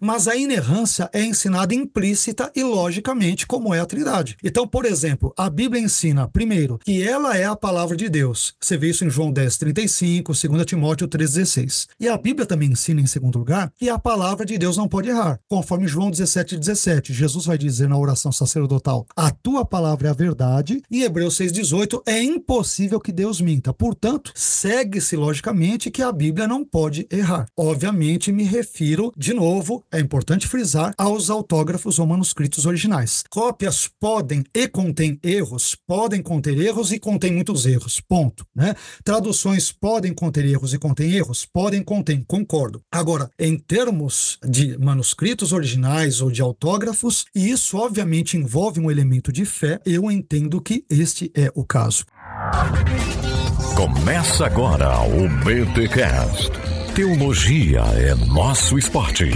Mas a inerrância é ensinada implícita e logicamente, como é a Trindade. Então, por exemplo, a Bíblia ensina, primeiro, que ela é a palavra de Deus. Você vê isso em João 10, 35, 2 Timóteo 3, 16. E a Bíblia também ensina, em segundo lugar, que a palavra de Deus não pode errar. Conforme João 17, 17, Jesus vai dizer na oração sacerdotal: A tua palavra é a verdade. Em Hebreus 6, 18, é impossível que Deus minta. Portanto, segue-se logicamente que a Bíblia não pode errar. Obviamente, me refiro, de novo, é importante frisar, aos autógrafos ou manuscritos originais. Cópias podem e contêm erros, podem conter erros e contêm muitos erros. Ponto. Né? Traduções podem conter erros e contêm erros? Podem, contêm, concordo. Agora, em termos de manuscritos originais ou de autógrafos, e isso obviamente envolve um elemento de fé, eu entendo que este é o caso. Começa agora o BTCast. Teologia é nosso esporte.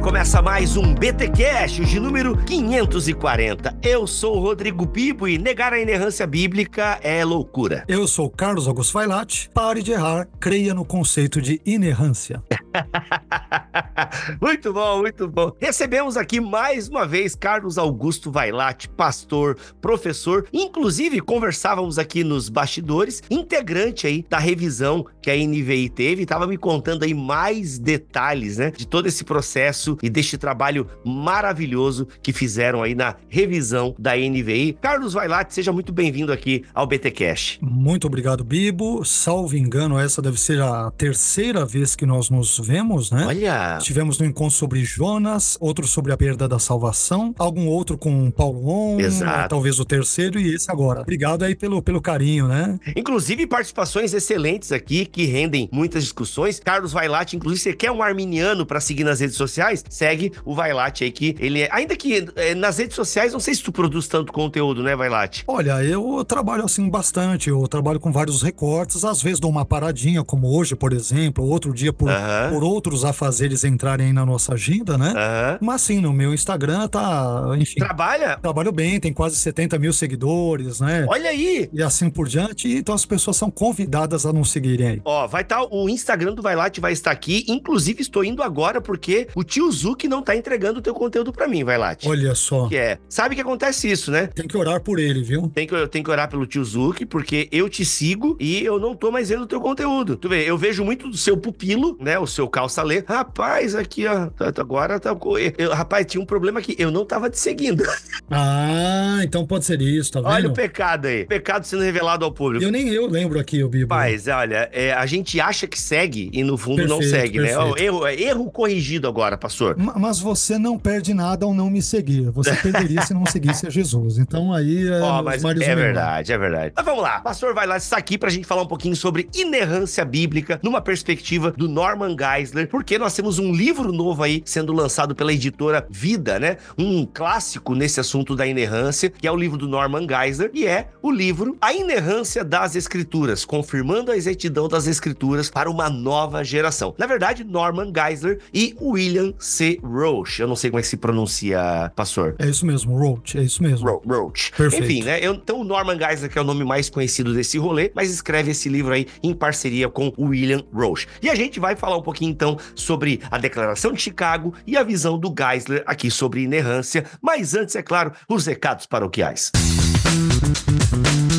Começa mais um BT Cash, de número 540. Eu sou o Rodrigo Bibo e negar a inerrância bíblica é loucura. Eu sou Carlos Augusto Vailate. Pare de errar, creia no conceito de inerrância. muito bom, muito bom. Recebemos aqui mais uma vez Carlos Augusto Vailate, pastor, professor. Inclusive, conversávamos aqui nos bastidores, integrante aí da revisão que a NVI teve, estava me contando aí mais detalhes, né, de todo esse processo e deste trabalho maravilhoso que fizeram aí na revisão da NVI. Carlos Vailate, seja muito bem-vindo aqui ao BT Cash. Muito obrigado, Bibo. Salvo engano, essa deve ser a terceira vez que nós nos vemos, né? Olha! Tivemos no encontro sobre Jonas, outro sobre a perda da salvação, algum outro com Paulo On, Exato. talvez o terceiro e esse agora. Obrigado aí pelo, pelo carinho, né? Inclusive participações excelentes aqui que rendem muitas discussões. Carlos Vailate, inclusive, você quer um arminiano para seguir nas redes sociais? segue o Vailate aí, que ele é. Ainda que é, nas redes sociais, não sei se tu produz tanto conteúdo, né, Vailate? Olha, eu trabalho assim bastante. Eu trabalho com vários recortes. Às vezes dou uma paradinha, como hoje, por exemplo, outro dia por, por outros afazeres entrarem aí na nossa agenda, né? Mas sim, no meu Instagram tá. Enfim. Trabalha? Trabalho bem, tem quase 70 mil seguidores, né? Olha aí! E assim por diante. Então as pessoas são convidadas a não seguirem aí. Ó, vai estar. Tá, o Instagram do Vailate vai estar aqui. Inclusive, estou indo agora porque o tio Zu que não tá entregando o teu conteúdo para mim, vai lá. Olha só. Que é. Sabe que acontece isso, né? Tem que orar por ele, viu? Tem que, eu tenho que orar pelo tio Zuki, porque eu te sigo e eu não tô mais vendo o teu conteúdo. Tu vê, eu vejo muito do seu pupilo, né? O seu calça-lê. Rapaz, aqui, ó. Tá, tá, agora tá. Eu, rapaz, tinha um problema aqui. Eu não tava te seguindo. Ah, então pode ser isso, tá vendo? Olha o pecado aí. Pecado sendo revelado ao público. Eu nem eu lembro aqui, o Bibo. Mas, olha, é, a gente acha que segue e no fundo perfeito, não segue, né? perfeito. né? Erro, erro corrigido agora, pastor. Mas você não perde nada ao não me seguir. Você perderia se não seguisse a Jesus. Então aí é. Oh, mas é verdade, é verdade. Mas vamos lá. Pastor vai lá está aqui pra gente falar um pouquinho sobre inerrância bíblica numa perspectiva do Norman Geisler, porque nós temos um livro novo aí sendo lançado pela editora Vida, né? Um clássico nesse assunto da inerrância, que é o livro do Norman Geisler, e é o livro A Inerrância das Escrituras, confirmando a exatidão das Escrituras para uma nova geração. Na verdade, Norman Geisler e William C. Roach. Eu não sei como é que se pronuncia, pastor. É isso mesmo, Roach. É isso mesmo. Ro Roach. Perfeito. Enfim, né? Eu, então, o Norman Geisler, que é o nome mais conhecido desse rolê, mas escreve esse livro aí em parceria com o William Roach. E a gente vai falar um pouquinho, então, sobre a Declaração de Chicago e a visão do Geisler aqui sobre inerrância. Mas antes, é claro, os recados paroquiais. Música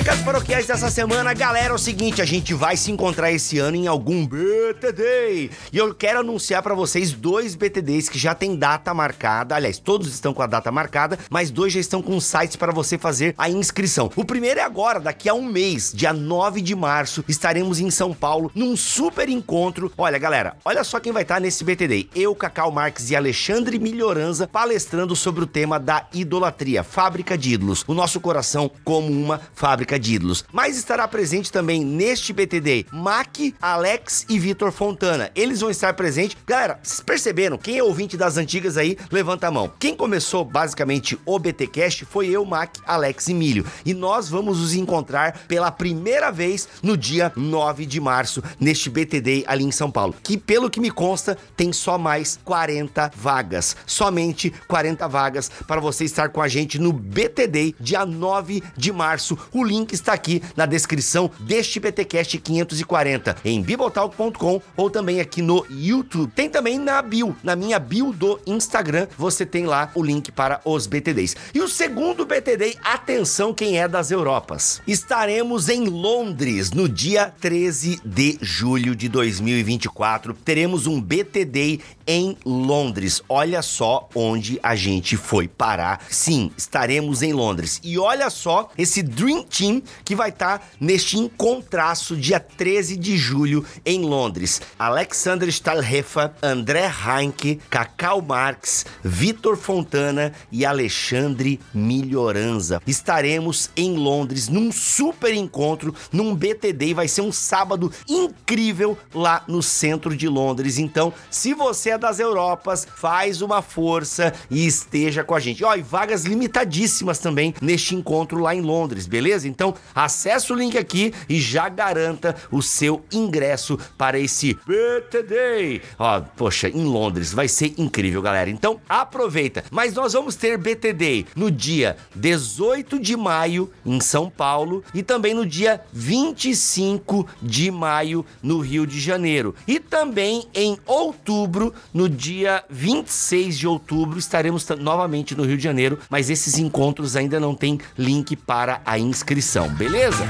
recados paroquiais dessa semana, galera, é o seguinte, a gente vai se encontrar esse ano em algum BTD. E eu quero anunciar para vocês dois BTDs que já tem data marcada. Aliás, todos estão com a data marcada, mas dois já estão com sites para você fazer a inscrição. O primeiro é agora, daqui a um mês, dia 9 de março, estaremos em São Paulo num super encontro. Olha, galera, olha só quem vai estar nesse BTD. Eu, Cacau Marques e Alexandre Melhoranza palestrando sobre o tema da idolatria, fábrica de ídolos. O nosso coração como uma fábrica Fábrica de Ídolos. Mas estará presente também neste BTD Mac, Alex e Vitor Fontana. Eles vão estar presentes. Galera, vocês perceberam? Quem é ouvinte das antigas aí, levanta a mão. Quem começou basicamente o BTcast foi eu, Mac, Alex e Milho. E nós vamos nos encontrar pela primeira vez no dia 9 de março, neste BTD ali em São Paulo. Que pelo que me consta, tem só mais 40 vagas. Somente 40 vagas para você estar com a gente no BTD, dia 9 de março. O link está aqui na descrição deste BTcast 540 em bibotalk.com ou também aqui no YouTube. Tem também na bio, na minha bio do Instagram, você tem lá o link para os BTDs. E o segundo BTD, atenção quem é das Europas. Estaremos em Londres no dia 13 de julho de 2024. Teremos um BTD em Londres. Olha só onde a gente foi parar. Sim, estaremos em Londres. E olha só esse Dream Team que vai estar tá neste encontraço dia 13 de julho em Londres. Alexander Stalhefa, André Heinke, Cacau Marx, Vitor Fontana e Alexandre Melhoranza. Estaremos em Londres num super encontro, num BTD. Vai ser um sábado incrível lá no centro de Londres. Então, se você é das Europas, faz uma força e esteja com a gente. Ó, e vagas limitadíssimas também neste encontro lá em Londres, beleza? Então, acesse o link aqui e já garanta o seu ingresso para esse BTD. Ó, poxa, em Londres vai ser incrível, galera. Então, aproveita. Mas nós vamos ter BTD no dia 18 de maio em São Paulo e também no dia 25 de maio no Rio de Janeiro. E também em outubro no dia 26 de outubro estaremos novamente no Rio de Janeiro, mas esses encontros ainda não têm link para a inscrição, beleza?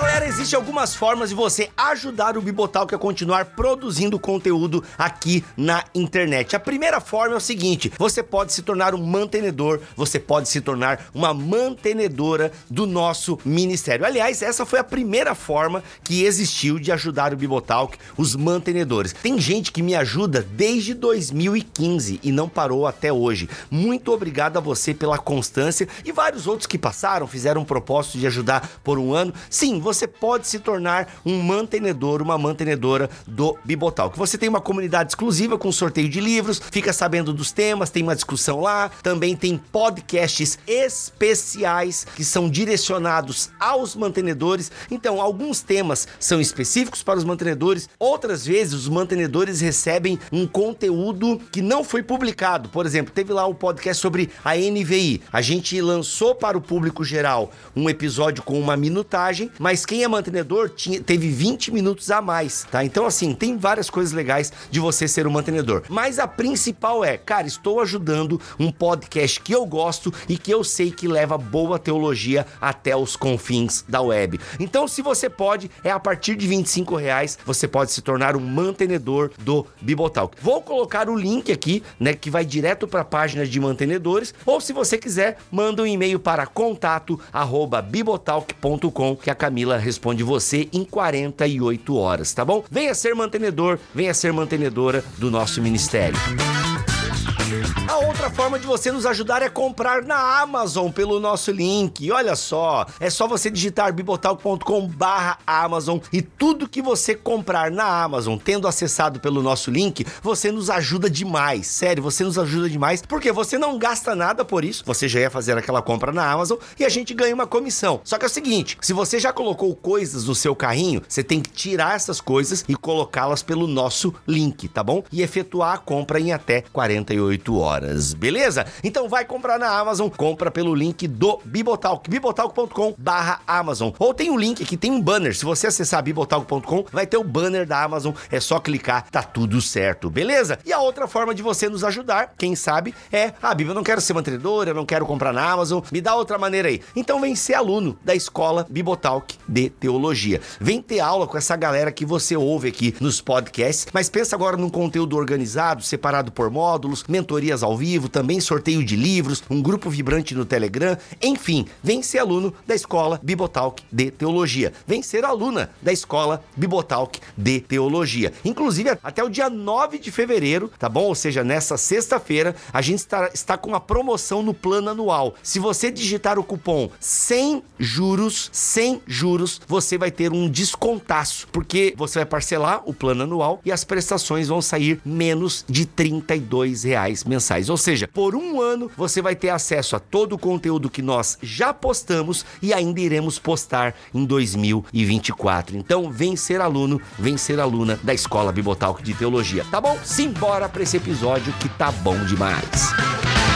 Galera, existem algumas formas de você ajudar o Bibotalk a continuar produzindo conteúdo aqui na internet. A primeira forma é o seguinte: você pode se tornar um mantenedor, você pode se tornar uma mantenedora do nosso ministério. Aliás, essa foi a primeira forma que existiu de ajudar o Bibotalk, os mantenedores. Tem gente que me ajuda desde 2015 e não parou até hoje. Muito obrigado a você pela constância e vários outros que passaram, fizeram um propósito de ajudar por um ano. Sim, você pode se tornar um mantenedor, uma mantenedora do Bibotalk. Você tem uma comunidade exclusiva com sorteio de livros, fica sabendo dos temas, tem uma discussão lá, também tem podcasts especiais que são direcionados aos mantenedores. Então, alguns temas são específicos para os mantenedores, outras vezes os mantenedores recebem um conteúdo que não foi publicado. Por exemplo, teve lá um podcast sobre a NVI. A gente lançou para o público geral um episódio com uma minutagem, mas mas quem é mantenedor tinha, teve 20 minutos a mais, tá? Então, assim, tem várias coisas legais de você ser um mantenedor. Mas a principal é, cara, estou ajudando um podcast que eu gosto e que eu sei que leva boa teologia até os confins da web. Então, se você pode, é a partir de 25 reais, você pode se tornar um mantenedor do Bibotalk. Vou colocar o link aqui, né, que vai direto para a página de mantenedores, ou se você quiser, manda um e-mail para contato@bibotalk.com que a Camila Camila responde você em 48 horas, tá bom? Venha ser mantenedor, venha ser mantenedora do nosso ministério. A outra forma de você nos ajudar é comprar na Amazon pelo nosso link. olha só, é só você digitar bibotalk.com/barra Amazon e tudo que você comprar na Amazon, tendo acessado pelo nosso link, você nos ajuda demais. Sério, você nos ajuda demais porque você não gasta nada por isso. Você já ia fazer aquela compra na Amazon e a gente ganha uma comissão. Só que é o seguinte, se você já colocou coisas no seu carrinho, você tem que tirar essas coisas e colocá-las pelo nosso link, tá bom? E efetuar a compra em até 48 horas horas, beleza? Então vai comprar na Amazon, compra pelo link do Bibotalk, bibotalk.com barra Amazon. Ou tem um link aqui, tem um banner, se você acessar bibotalk.com, vai ter o banner da Amazon, é só clicar, tá tudo certo, beleza? E a outra forma de você nos ajudar, quem sabe, é, ah, Bíblia, eu não quero ser mantenedora, eu não quero comprar na Amazon, me dá outra maneira aí. Então vem ser aluno da escola Bibotalk de Teologia. Vem ter aula com essa galera que você ouve aqui nos podcasts, mas pensa agora num conteúdo organizado, separado por módulos, mentor mentorias ao vivo, também sorteio de livros, um grupo vibrante no Telegram, enfim, vem ser aluno da Escola Bibotalk de Teologia. Vem ser aluna da Escola Bibotalk de Teologia. Inclusive, até o dia 9 de fevereiro, tá bom? Ou seja, nessa sexta-feira, a gente está, está com uma promoção no plano anual. Se você digitar o cupom sem juros, sem juros, você vai ter um descontaço, porque você vai parcelar o plano anual e as prestações vão sair menos de 32 reais mensais. Ou seja, por um ano você vai ter acesso a todo o conteúdo que nós já postamos e ainda iremos postar em 2024. Então, vem ser aluno, vem ser aluna da Escola Bibotalk de Teologia, tá bom? Simbora para esse episódio que tá bom demais.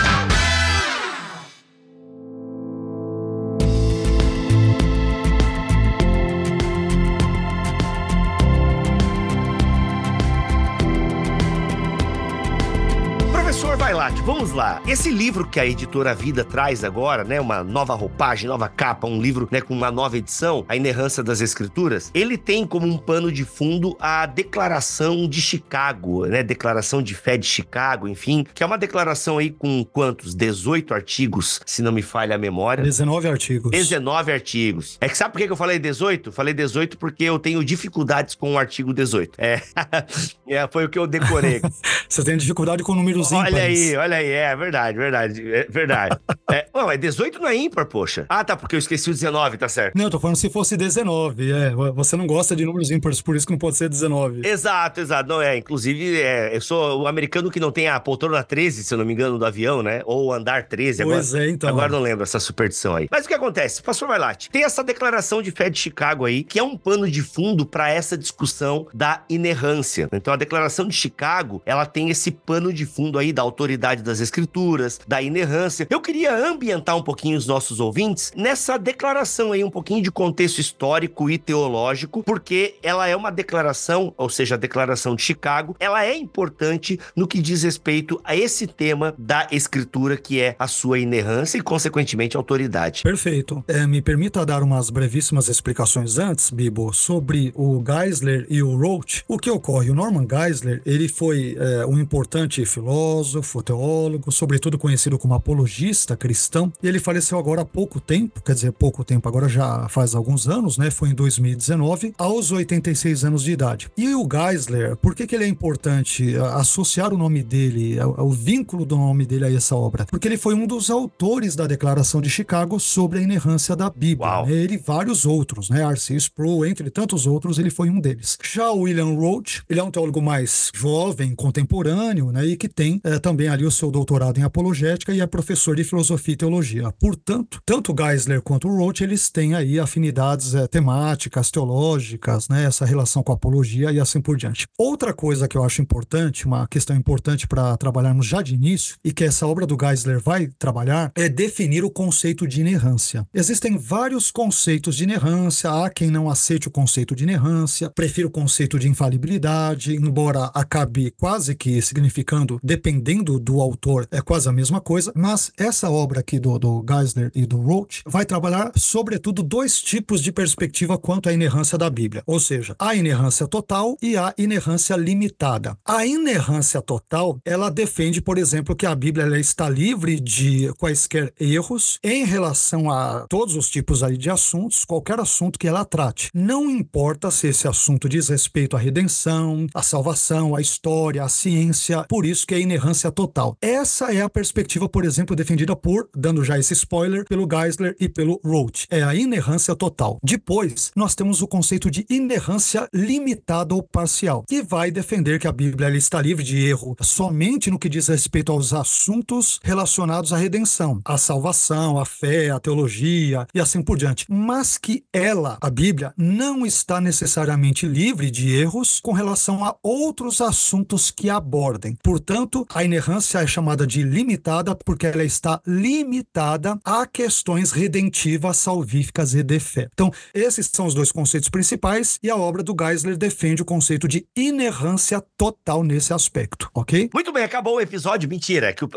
Vamos lá. Esse livro que a editora Vida traz agora, né, uma nova roupagem, nova capa, um livro, né, com uma nova edição, A Inerrância das Escrituras, ele tem como um pano de fundo a Declaração de Chicago, né, Declaração de Fé de Chicago, enfim, que é uma declaração aí com quantos? 18 artigos, se não me falha a memória. 19 artigos. 19 artigos. É que sabe por que eu falei 18? Falei 18 porque eu tenho dificuldades com o artigo 18. É, é foi o que eu decorei. Você tem dificuldade com números ímpares. Olha aí, olha aí, é verdade, verdade, é verdade. é, não, é 18 não é ímpar, poxa. Ah, tá, porque eu esqueci o 19, tá certo. Não, eu tô falando se fosse 19, é. Você não gosta de números ímpares, por isso que não pode ser 19. Exato, exato. Não, é, inclusive, é, eu sou o americano que não tem a poltrona 13, se eu não me engano, do avião, né? Ou andar 13. Agora, pois é, então. Agora não lembro essa superstição aí. Mas o que acontece? Pastor Marlatti, tem essa declaração de fé de Chicago aí, que é um pano de fundo para essa discussão da inerrância. Então, a declaração de Chicago, ela tem esse pano de fundo aí da autoridade das escrituras, da inerrância. Eu queria ambientar um pouquinho os nossos ouvintes nessa declaração aí, um pouquinho de contexto histórico e teológico, porque ela é uma declaração, ou seja, a declaração de Chicago, ela é importante no que diz respeito a esse tema da escritura, que é a sua inerrância e, consequentemente, autoridade. Perfeito. É, me permita dar umas brevíssimas explicações antes, Bibo, sobre o Geisler e o Roach. O que ocorre? O Norman Geisler, ele foi é, um importante filósofo, teólogo, teólogo, sobretudo conhecido como apologista cristão, e ele faleceu agora há pouco tempo, quer dizer, pouco tempo, agora já faz alguns anos, né? Foi em 2019, aos 86 anos de idade. E o Geisler, por que, que ele é importante associar o nome dele, o vínculo do nome dele a essa obra? Porque ele foi um dos autores da Declaração de Chicago sobre a inerrância da Bíblia. Né? Ele e vários outros, né? R.C. Sproul, entre tantos outros, ele foi um deles. Já o William Roach, ele é um teólogo mais jovem, contemporâneo, né? E que tem é, também ali o seu doutorado doutorado em apologética e é professor de filosofia e teologia. Portanto, tanto Geisler quanto Roth, eles têm aí afinidades é, temáticas, teológicas, né, essa relação com a apologia e assim por diante. Outra coisa que eu acho importante, uma questão importante para trabalharmos já de início, e que essa obra do Geisler vai trabalhar, é definir o conceito de inerrância. Existem vários conceitos de inerrância, há quem não aceite o conceito de inerrância, prefira o conceito de infalibilidade, embora acabe quase que significando, dependendo do autor, é quase a mesma coisa, mas essa obra aqui do, do Geisler e do Roach vai trabalhar, sobretudo, dois tipos de perspectiva quanto à inerrância da Bíblia, ou seja, a inerrância total e a inerrância limitada. A inerrância total, ela defende, por exemplo, que a Bíblia está livre de quaisquer erros em relação a todos os tipos aí de assuntos, qualquer assunto que ela trate. Não importa se esse assunto diz respeito à redenção, à salvação, à história, à ciência, por isso que é inerrância total. Essa essa é a perspectiva, por exemplo, defendida por, dando já esse spoiler, pelo Geisler e pelo Roach. É a inerrância total. Depois, nós temos o conceito de inerrância limitada ou parcial, que vai defender que a Bíblia está livre de erro somente no que diz respeito aos assuntos relacionados à redenção, à salvação, à fé, à teologia e assim por diante. Mas que ela, a Bíblia, não está necessariamente livre de erros com relação a outros assuntos que abordem. Portanto, a inerrância é chamada chamada de limitada porque ela está limitada a questões redentivas, salvíficas e de fé. Então, esses são os dois conceitos principais e a obra do Geisler defende o conceito de inerrância total nesse aspecto, ok? Muito bem, acabou o episódio. Mentira. Que o...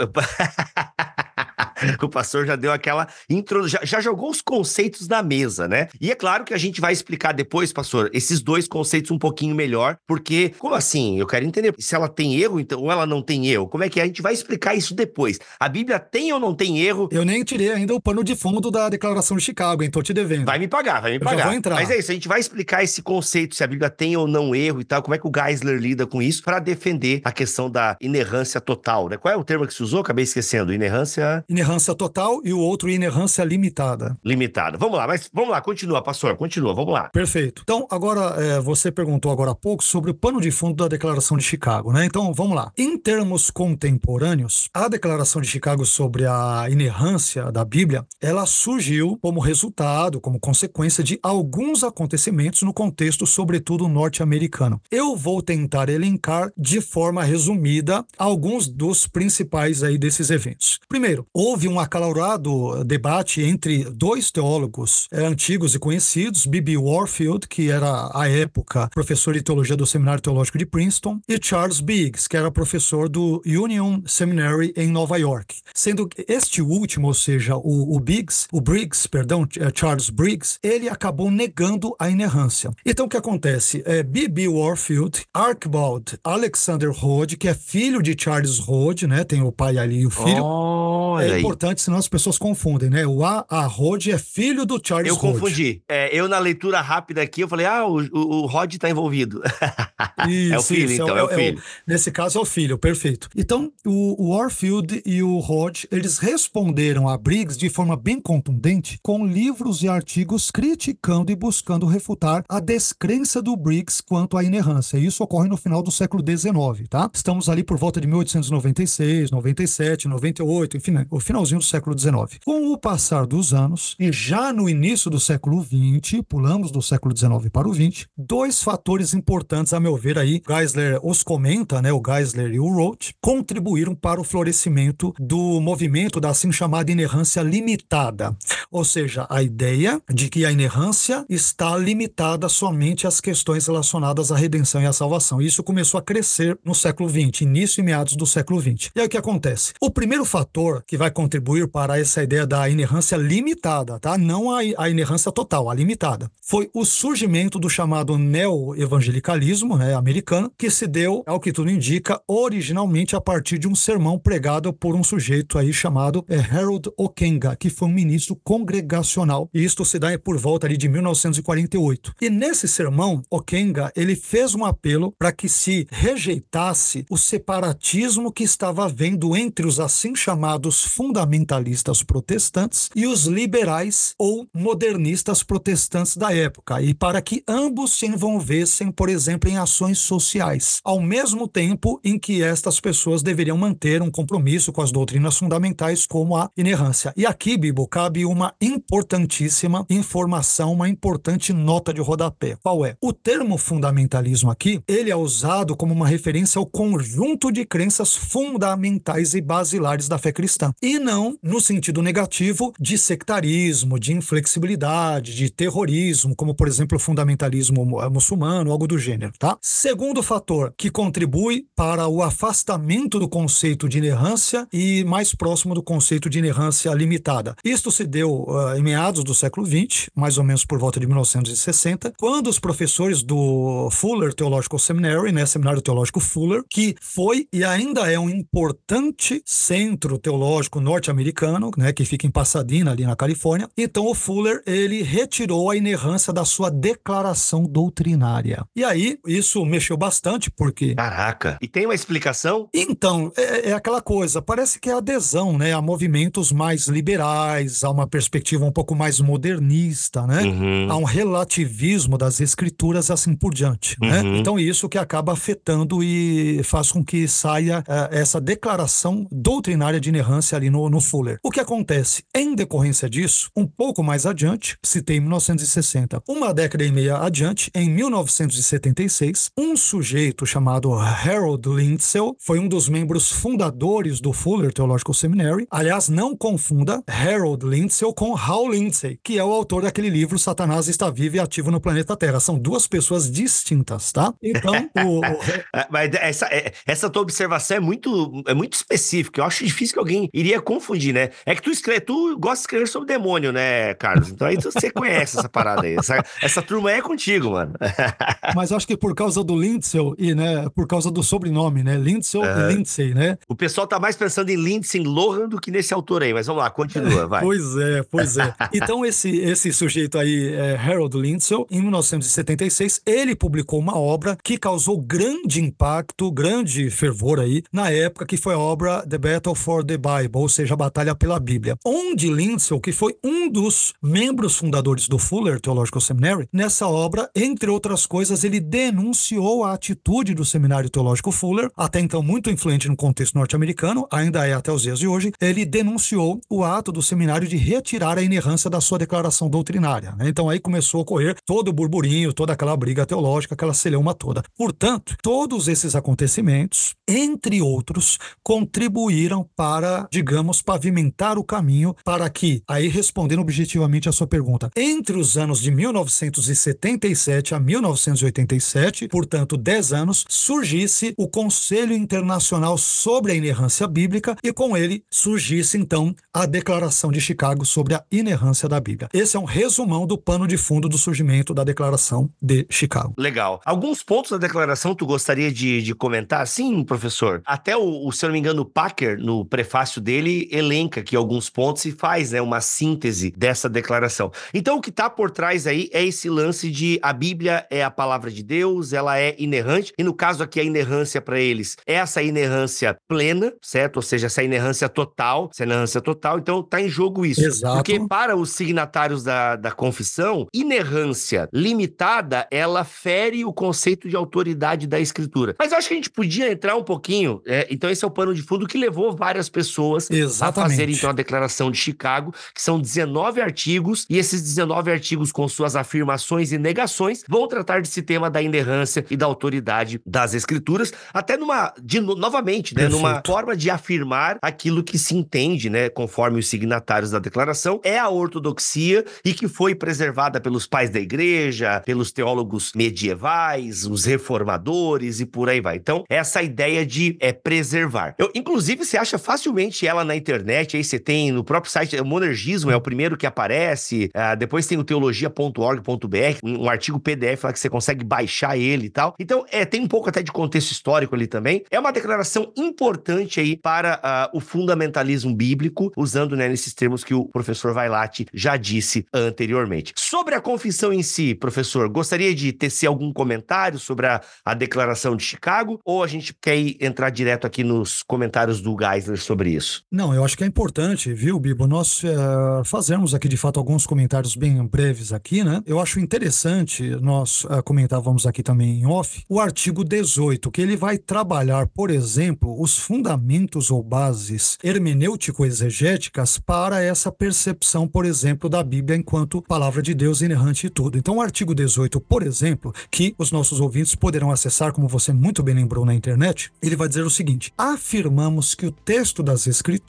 o pastor já deu aquela intro, já, já, jogou os conceitos na mesa, né? E é claro que a gente vai explicar depois, pastor, esses dois conceitos um pouquinho melhor, porque como assim? Eu quero entender se ela tem erro, então ou ela não tem erro. Como é que é? A gente vai explicar isso depois. A Bíblia tem ou não tem erro? Eu nem tirei ainda o pano de fundo da Declaração de Chicago, hein? Tô te devendo. Vai me pagar, vai me pagar. Eu já vou entrar. Mas é isso, a gente vai explicar esse conceito se a Bíblia tem ou não erro e tal, como é que o Geisler lida com isso para defender a questão da inerrância total, né? Qual é o termo que se usou? Acabei esquecendo. Inerrância. Inerrância total e o outro inerrância limitada. Limitada. Vamos lá, mas vamos lá, continua, pastor, continua, vamos lá. Perfeito. Então, agora, é, você perguntou agora há pouco sobre o pano de fundo da Declaração de Chicago, né? Então, vamos lá. Em termos contemporâneos, a Declaração de Chicago sobre a inerrância da Bíblia, ela surgiu como resultado, como consequência de alguns acontecimentos no contexto, sobretudo norte-americano. Eu vou tentar elencar de forma resumida alguns dos principais aí desses eventos. Primeiro, houve um acalorado debate entre dois teólogos é, antigos e conhecidos, B.B. Warfield, que era à época professor de teologia do Seminário Teológico de Princeton, e Charles Biggs, que era professor do Union Seminary em Nova York. Sendo este último, ou seja, o, o Biggs, o Briggs, perdão, é, Charles Briggs, ele acabou negando a inerrância. Então o que acontece? É, B.B. Warfield, Archibald Alexander Rhodes, que é filho de Charles Rhodes, né? Tem o pai ali e o filho. Oh, é importante, senão as pessoas confundem, né? O A. A. Rhodes é filho do Charles Eu confundi. É, eu, na leitura rápida aqui, eu falei, ah, o, o, o Rod tá envolvido. Isso, é o filho, isso, então, é, é, o é filho. nesse caso, é o filho, perfeito. Então, o, o Warfield e o Rod, eles responderam a Briggs de forma bem contundente com livros e artigos criticando e buscando refutar a descrença do Briggs quanto à inerrância. Isso ocorre no final do século XIX, tá? Estamos ali por volta de 1896, 97, 98, enfim, né? o finalzinho do século XIX. Com o passar dos anos, e já no início do século XX, pulamos do século XIX para o XX, dois fatores importantes, a meu ver, aí, Geisler os comenta, né? O Geisler e o Roth, contribuíram para o florescimento do movimento da assim chamada inerrância limitada. Ou seja, a ideia de que a inerrância está limitada somente às questões relacionadas à redenção e à salvação. Isso começou a crescer no século XX, início e meados do século XX. E aí o que acontece? O primeiro fator que vai contribuir para essa ideia da inerrância limitada, tá? Não a, a inerrância total, a limitada, foi o surgimento do chamado neo-evangelicalismo né, americano, que se deu, ao que tudo indica, originalmente a partir de um sermão pregado por um sujeito aí chamado é, Harold Okenga, que foi um ministro congregacional. E isto se dá por volta ali de 1948. E nesse sermão, Okenga, ele fez um apelo para que se rejeitasse o separatismo que estava havendo entre os assim chamados fundamentalistas protestantes e os liberais ou modernistas protestantes da época, e para que ambos se envolvessem, por exemplo, em ações sociais, ao mesmo tempo em que estas pessoas deveriam manter um compromisso com as doutrinas fundamentais, como a inerrância. E aqui, Bibo, cabe uma importantíssima informação, uma importante nota de rodapé. Qual é? O termo fundamentalismo aqui, ele é usado como uma referência ao conjunto de crenças fundamentais e basilares da fé cristã, e não no sentido negativo de sectarismo, de inflexibilidade, de terrorismo, como por exemplo o fundamentalismo muçulmano, algo do gênero, tá? Segundo fator que contribui para o afastamento do conceito de inerrância e mais próximo do conceito de inerrância limitada. Isto se deu uh, em meados do século XX, mais ou menos por volta de 1960, quando os professores do Fuller Theological Seminary, né, Seminário Teológico Fuller, que foi e ainda é um importante centro teológico norte-americano, né, que fica em Pasadena, ali na Califórnia. Então o Fuller, ele retirou a inerrância da sua declaração doutrinária. E aí, isso mexeu bastante, porque... Caraca! E tem uma explicação? Então, é, é aquela coisa, parece que é adesão, né, a movimentos mais liberais, a uma perspectiva um pouco mais modernista, né, uhum. a um relativismo das escrituras assim por diante, né? uhum. né? Então isso que acaba afetando e faz com que saia uh, essa declaração doutrinária de inerrância ali no, no Fuller. O que acontece? Em decorrência disso, um pouco mais adiante, citei 1960, uma década e meia adiante, em 1976, um sujeito chamado Harold Lindsay foi um dos membros fundadores do Fuller Theological Seminary. Aliás, não confunda Harold Lindsay com Hal Lindsay, que é o autor daquele livro Satanás está vivo e ativo no planeta Terra. São duas pessoas distintas, tá? Então, o... Mas essa, é, essa tua observação é muito, é muito específica. Eu acho difícil que alguém iria confundir, né? É que tu escreve, tu gosta de escrever sobre demônio, né, Carlos? Então aí você conhece essa parada aí. Essa, essa turma é contigo, mano. Mas acho que por causa do Lindsay e, né, por causa do sobrenome, né? Lindsay e Lindsay, né? O pessoal tá mais pensando em Lindsay Lohan do que nesse autor aí, mas vamos lá, continua, vai. pois é, pois é. Então esse, esse sujeito aí, é Harold Lindsay, em 1976, ele publicou uma obra que causou grande impacto, grande fervor aí, na época que foi a obra The Battle for the Bible, seja, a Batalha pela Bíblia, onde Lindsay, que foi um dos membros fundadores do Fuller Theological Seminary, nessa obra, entre outras coisas, ele denunciou a atitude do Seminário Teológico Fuller, até então muito influente no contexto norte-americano, ainda é até os dias de hoje, ele denunciou o ato do seminário de retirar a inerrância da sua declaração doutrinária. Né? Então aí começou a ocorrer todo o burburinho, toda aquela briga teológica, aquela celeuma toda. Portanto, todos esses acontecimentos, entre outros, contribuíram para, digamos, pavimentar o caminho para que, aí respondendo objetivamente a sua pergunta, entre os anos de 1977 a 1987, portanto 10 anos, surgisse o Conselho Internacional sobre a Inerrância Bíblica e com ele surgisse então a Declaração de Chicago sobre a inerrância da Bíblia. Esse é um resumão do pano de fundo do surgimento da Declaração de Chicago. Legal. Alguns pontos da declaração tu gostaria de, de comentar? Sim, professor. Até o, o, se eu não me engano, o Packer, no prefácio dele, elenca aqui alguns pontos e faz né, uma síntese dessa declaração. Então, o que está por trás aí é esse lance de a Bíblia é a palavra de Deus, ela é inerrante, e no caso aqui, a inerrância para eles é essa inerrância plena, certo? Ou seja, essa inerrância total, essa inerrância total, então está em jogo isso. Exato. Porque para os signatários da, da confissão, inerrância limitada, ela fere o conceito de autoridade da escritura. Mas eu acho que a gente podia entrar um pouquinho, é, então esse é o pano de fundo que levou várias pessoas Exatamente. a fazerem então a declaração de Chicago, que são 19 artigos, e esses 19 artigos com suas afirmações e negações vão tratar desse tema da inerrância e da autoridade das escrituras, até numa, de, novamente, né, numa forma de afirmar aquilo que se entende, né, conforme os signatários da declaração, é a ortodoxia e que foi preservada pelos pais da igreja, pelos teólogos medievais, os reformadores e por aí vai. Então, essa ideia de é, preservar. Eu, inclusive, você acha facilmente ela na internet, aí você tem no próprio site, o Monergismo é o primeiro que aparece, uh, depois tem o teologia.org.br, um, um, artigo PDF lá que você consegue baixar ele e tal. Então, é, tem um pouco até de contexto histórico ali também. É uma declaração importante aí para uh, o fundamentalismo bíblico, usando né, nesses termos que o professor Vailate já disse anteriormente. Sobre a confissão em si, professor, gostaria de tecer algum comentário sobre a, a declaração de Chicago ou a gente quer entrar direto aqui nos comentários do Geisler sobre isso? Não, eu acho que é importante, viu, Bibo, nós uh, fazermos aqui de fato alguns comentários bem breves aqui, né? Eu acho interessante nós uh, comentávamos aqui também em off o artigo 18, que ele vai trabalhar, por exemplo, os fundamentos ou bases hermenêutico-exegéticas para essa percepção, por exemplo, da Bíblia enquanto palavra de Deus inerrante e tudo. Então, o artigo 18, por exemplo, que os nossos ouvintes poderão acessar, como você muito bem lembrou na internet, ele vai dizer o seguinte: afirmamos que o texto das Escrituras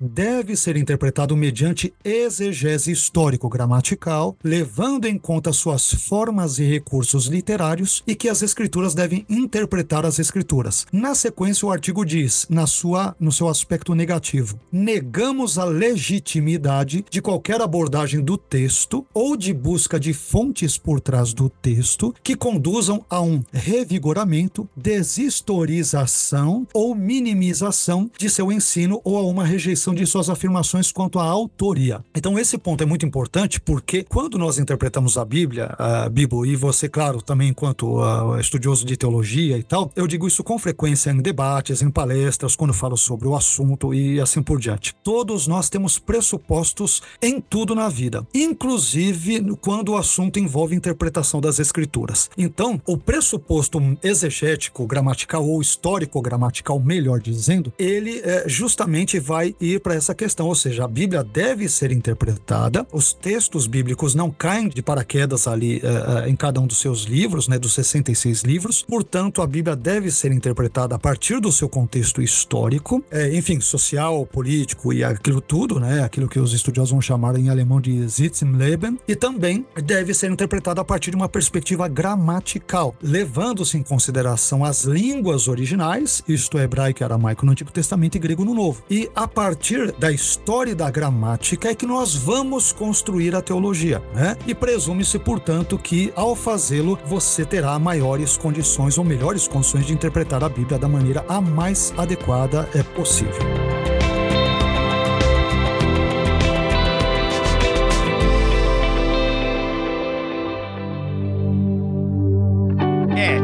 deve ser interpretado mediante exegese histórico-gramatical, levando em conta suas formas e recursos literários, e que as Escrituras devem interpretar as Escrituras. Na sequência, o artigo diz, na sua, no seu aspecto negativo, negamos a legitimidade de qualquer abordagem do texto ou de busca de fontes por trás do texto que conduzam a um revigoramento, deshistorização ou minimização de seu ensino ou a uma rejeição de suas afirmações quanto à autoria. Então esse ponto é muito importante porque quando nós interpretamos a Bíblia, a Bíblia e você, claro, também enquanto uh, estudioso de teologia e tal, eu digo isso com frequência em debates, em palestras, quando falo sobre o assunto e assim por diante. Todos nós temos pressupostos em tudo na vida, inclusive quando o assunto envolve interpretação das escrituras. Então, o pressuposto exegético, gramatical ou histórico gramatical, melhor dizendo, ele é, justamente vai ir para essa questão, ou seja, a Bíblia deve ser interpretada, os textos bíblicos não caem de paraquedas ali é em cada um dos seus livros, né, dos 66 livros, portanto, a Bíblia deve ser interpretada a partir do seu contexto histórico, é, enfim, social, político e aquilo tudo, né, aquilo que os estudiosos vão chamar em alemão de Sitzenleben, e também deve ser interpretada a partir de uma perspectiva gramatical, levando-se em consideração as línguas originais, isto é hebraico e aramaico no Antigo Testamento e grego no Novo, e a partir da história e da gramática é que nós vamos construir a teologia, né? E presume-se, portanto, que ao fazê-lo você terá maiores condições ou melhores condições de interpretar a Bíblia da maneira a mais adequada é possível.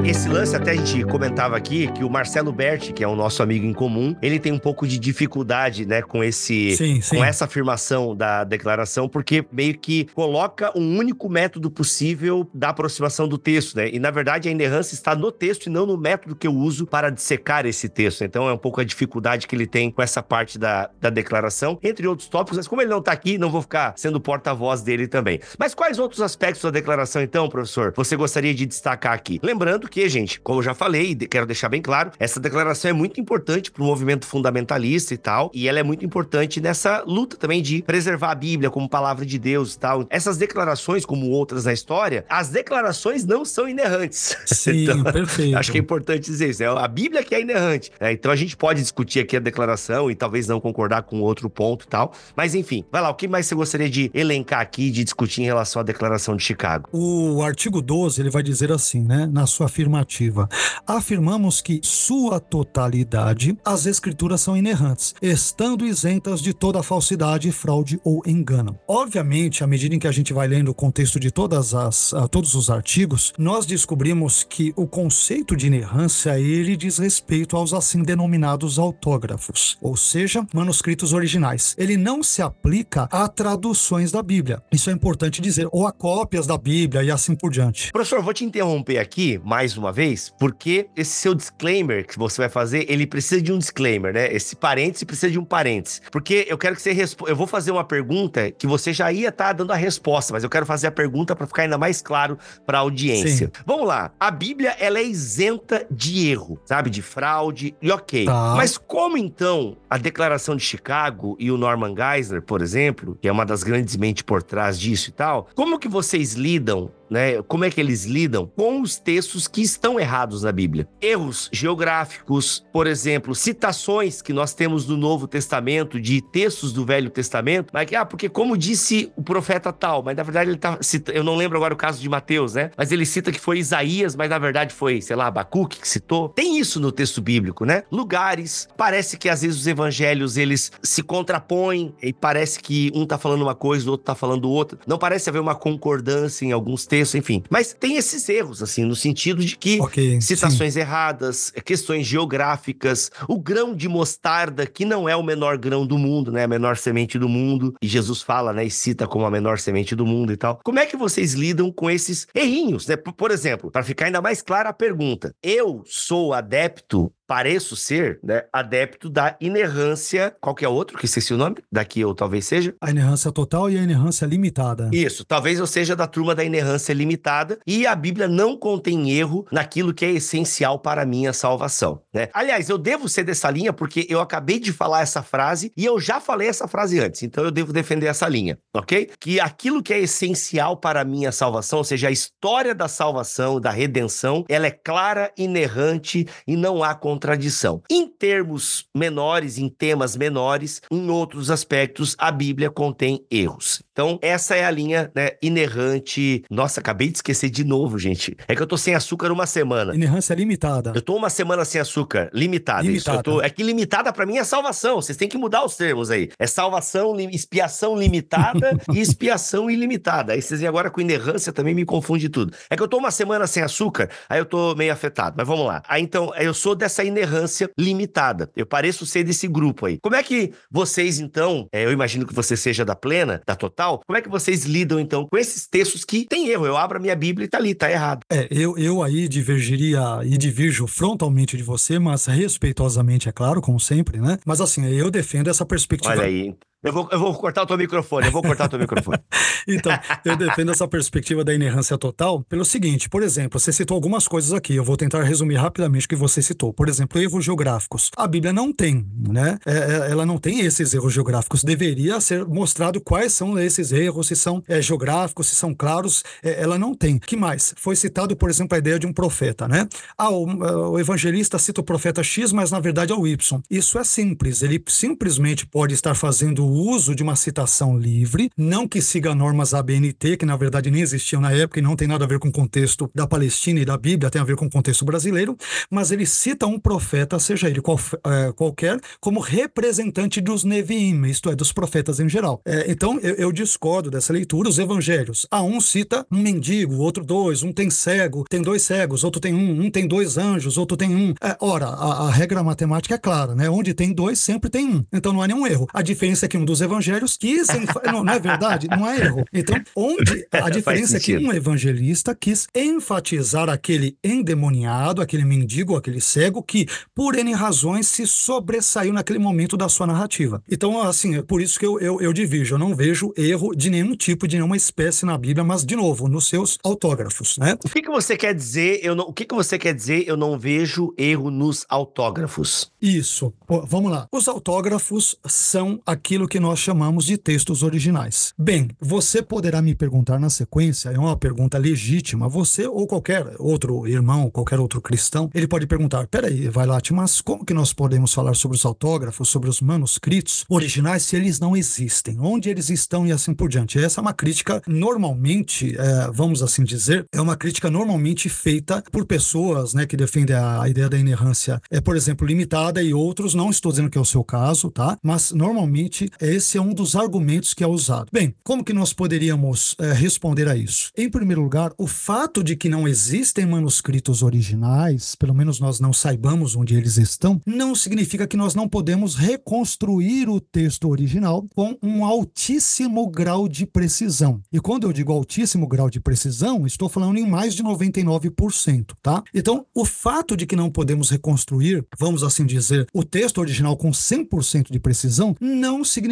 Esse lance, até a gente comentava aqui que o Marcelo Berti, que é o nosso amigo em comum, ele tem um pouco de dificuldade, né, com esse sim, sim. com essa afirmação da declaração, porque meio que coloca um único método possível da aproximação do texto, né? E na verdade a inerrância está no texto e não no método que eu uso para dissecar esse texto. Então é um pouco a dificuldade que ele tem com essa parte da, da declaração, entre outros tópicos, mas como ele não está aqui, não vou ficar sendo porta-voz dele também. Mas quais outros aspectos da declaração, então, professor, você gostaria de destacar aqui? Lembrando que gente, como eu já falei, quero deixar bem claro, essa declaração é muito importante para o movimento fundamentalista e tal, e ela é muito importante nessa luta também de preservar a Bíblia como palavra de Deus e tal. Essas declarações, como outras na história, as declarações não são inerrantes. Sim, então, perfeito. Acho que é importante dizer isso. É a Bíblia que é inerrante. Né? Então a gente pode discutir aqui a declaração e talvez não concordar com outro ponto e tal. Mas enfim, vai lá, o que mais você gostaria de elencar aqui, de discutir em relação à declaração de Chicago? O artigo 12, ele vai dizer assim, né? Afirmação afirmativa. Afirmamos que sua totalidade as escrituras são inerrantes, estando isentas de toda falsidade, fraude ou engano. Obviamente, à medida em que a gente vai lendo o contexto de todas as, uh, todos os artigos, nós descobrimos que o conceito de inerrância ele diz respeito aos assim denominados autógrafos, ou seja, manuscritos originais. Ele não se aplica a traduções da Bíblia. Isso é importante dizer, ou a cópias da Bíblia e assim por diante. Professor, vou te interromper aqui mais uma vez, porque esse seu disclaimer que você vai fazer, ele precisa de um disclaimer, né? Esse parêntese precisa de um parêntese. Porque eu quero que você responda. Eu vou fazer uma pergunta que você já ia estar tá dando a resposta, mas eu quero fazer a pergunta para ficar ainda mais claro para a audiência. Sim. Vamos lá. A Bíblia, ela é isenta de erro, sabe? De fraude, e ok. Tá. Mas como então a Declaração de Chicago e o Norman Geisler, por exemplo, que é uma das grandes mentes por trás disso e tal, como que vocês lidam né? Como é que eles lidam com os textos que estão errados na Bíblia? Erros geográficos, por exemplo, citações que nós temos do Novo Testamento de textos do Velho Testamento, mas que, ah, porque como disse o profeta tal, mas na verdade ele tá citando, eu não lembro agora o caso de Mateus, né? Mas ele cita que foi Isaías, mas na verdade foi, sei lá, Abacuque que citou. Tem isso no texto bíblico, né? Lugares, parece que às vezes os evangelhos eles se contrapõem e parece que um tá falando uma coisa, o outro tá falando outra. Não parece haver uma concordância em alguns textos texto, enfim. Mas tem esses erros, assim, no sentido de que okay, citações sim. erradas, questões geográficas, o grão de mostarda, que não é o menor grão do mundo, né? A menor semente do mundo. E Jesus fala, né? E cita como a menor semente do mundo e tal. Como é que vocês lidam com esses errinhos, né? Por exemplo, para ficar ainda mais clara a pergunta. Eu sou adepto pareço ser né, adepto da inerrância. Qual que é outro que esqueci o nome? Daqui eu talvez seja. A inerrância total e a inerrância limitada. Isso, talvez eu seja da turma da inerrância limitada e a Bíblia não contém erro naquilo que é essencial para a minha salvação. Né? Aliás, eu devo ser dessa linha porque eu acabei de falar essa frase e eu já falei essa frase antes, então eu devo defender essa linha, ok? Que aquilo que é essencial para a minha salvação, ou seja, a história da salvação, da redenção, ela é clara, inerrante e não há contradição. Em termos menores, em temas menores, em outros aspectos, a Bíblia contém erros. Então, essa é a linha né, inerrante. Nossa, acabei de esquecer de novo, gente. É que eu tô sem açúcar uma semana. Inerrância limitada. Eu tô uma semana sem açúcar. Limitada. limitada. Isso. Tô... É que limitada para mim é salvação. Vocês têm que mudar os termos aí. É salvação, expiação limitada e expiação ilimitada. Aí vocês agora com inerrância também me confunde tudo. É que eu tô uma semana sem açúcar, aí eu tô meio afetado. Mas vamos lá. Aí então, eu sou dessa inerrância limitada. Eu pareço ser desse grupo aí. Como é que vocês, então, é, eu imagino que você seja da plena, da total, tal. Como é que vocês lidam, então, com esses textos que tem erro? Eu abro a minha Bíblia e tá ali, tá errado. É, eu, eu aí divergiria e divirjo frontalmente de você, mas respeitosamente, é claro, como sempre, né? Mas assim, eu defendo essa perspectiva. Olha aí. Eu vou, eu vou cortar o teu microfone, eu vou cortar o teu microfone. então, eu defendo essa perspectiva da inerrância total pelo seguinte, por exemplo, você citou algumas coisas aqui, eu vou tentar resumir rapidamente o que você citou. Por exemplo, erros geográficos. A Bíblia não tem, né? É, é, ela não tem esses erros geográficos. Deveria ser mostrado quais são esses erros, se são é, geográficos, se são claros. É, ela não tem. que mais? Foi citado, por exemplo, a ideia de um profeta, né? Ah, o, o evangelista cita o profeta X, mas na verdade é o Y. Isso é simples. Ele simplesmente pode estar fazendo uso de uma citação livre, não que siga normas ABNT, que na verdade nem existiam na época e não tem nada a ver com o contexto da Palestina e da Bíblia, tem a ver com o contexto brasileiro, mas ele cita um profeta, seja ele qual, é, qualquer, como representante dos Neviim, isto é, dos profetas em geral. É, então, eu, eu, discordo dessa leitura. Os evangelhos, a um cita um mendigo, outro dois, um tem cego, tem dois cegos, outro tem um, um tem dois anjos, outro tem um. É, ora, a, a regra matemática é clara, né? Onde tem dois, sempre tem um. Então não há nenhum erro. A diferença é que um dos evangelhos quis. não, não é verdade? Não há erro. Então, onde a diferença é que um evangelista quis enfatizar aquele endemoniado, aquele mendigo, aquele cego, que, por N razões, se sobressaiu naquele momento da sua narrativa. Então, assim, é por isso que eu, eu, eu divido. Eu não vejo erro de nenhum tipo, de nenhuma espécie na Bíblia, mas, de novo, nos seus autógrafos, né? O que, que você quer dizer? Eu não, o que, que você quer dizer? Eu não vejo erro nos autógrafos. Isso. Pô, vamos lá. Os autógrafos são aquilo que nós chamamos de textos originais. Bem, você poderá me perguntar na sequência, é uma pergunta legítima, você ou qualquer outro irmão, qualquer outro cristão, ele pode perguntar: peraí, vai lá, mas como que nós podemos falar sobre os autógrafos, sobre os manuscritos originais se eles não existem? Onde eles estão e assim por diante? Essa é uma crítica normalmente, é, vamos assim dizer, é uma crítica normalmente feita por pessoas né, que defendem a ideia da inerrância, é, por exemplo, limitada e outros, não estou dizendo que é o seu caso, tá? Mas normalmente esse é um dos argumentos que é usado. Bem, como que nós poderíamos é, responder a isso? Em primeiro lugar, o fato de que não existem manuscritos originais, pelo menos nós não saibamos onde eles estão, não significa que nós não podemos reconstruir o texto original com um altíssimo grau de precisão. E quando eu digo altíssimo grau de precisão, estou falando em mais de 99%, tá? Então, o fato de que não podemos reconstruir, vamos assim dizer, o texto original com 100% de precisão, não significa,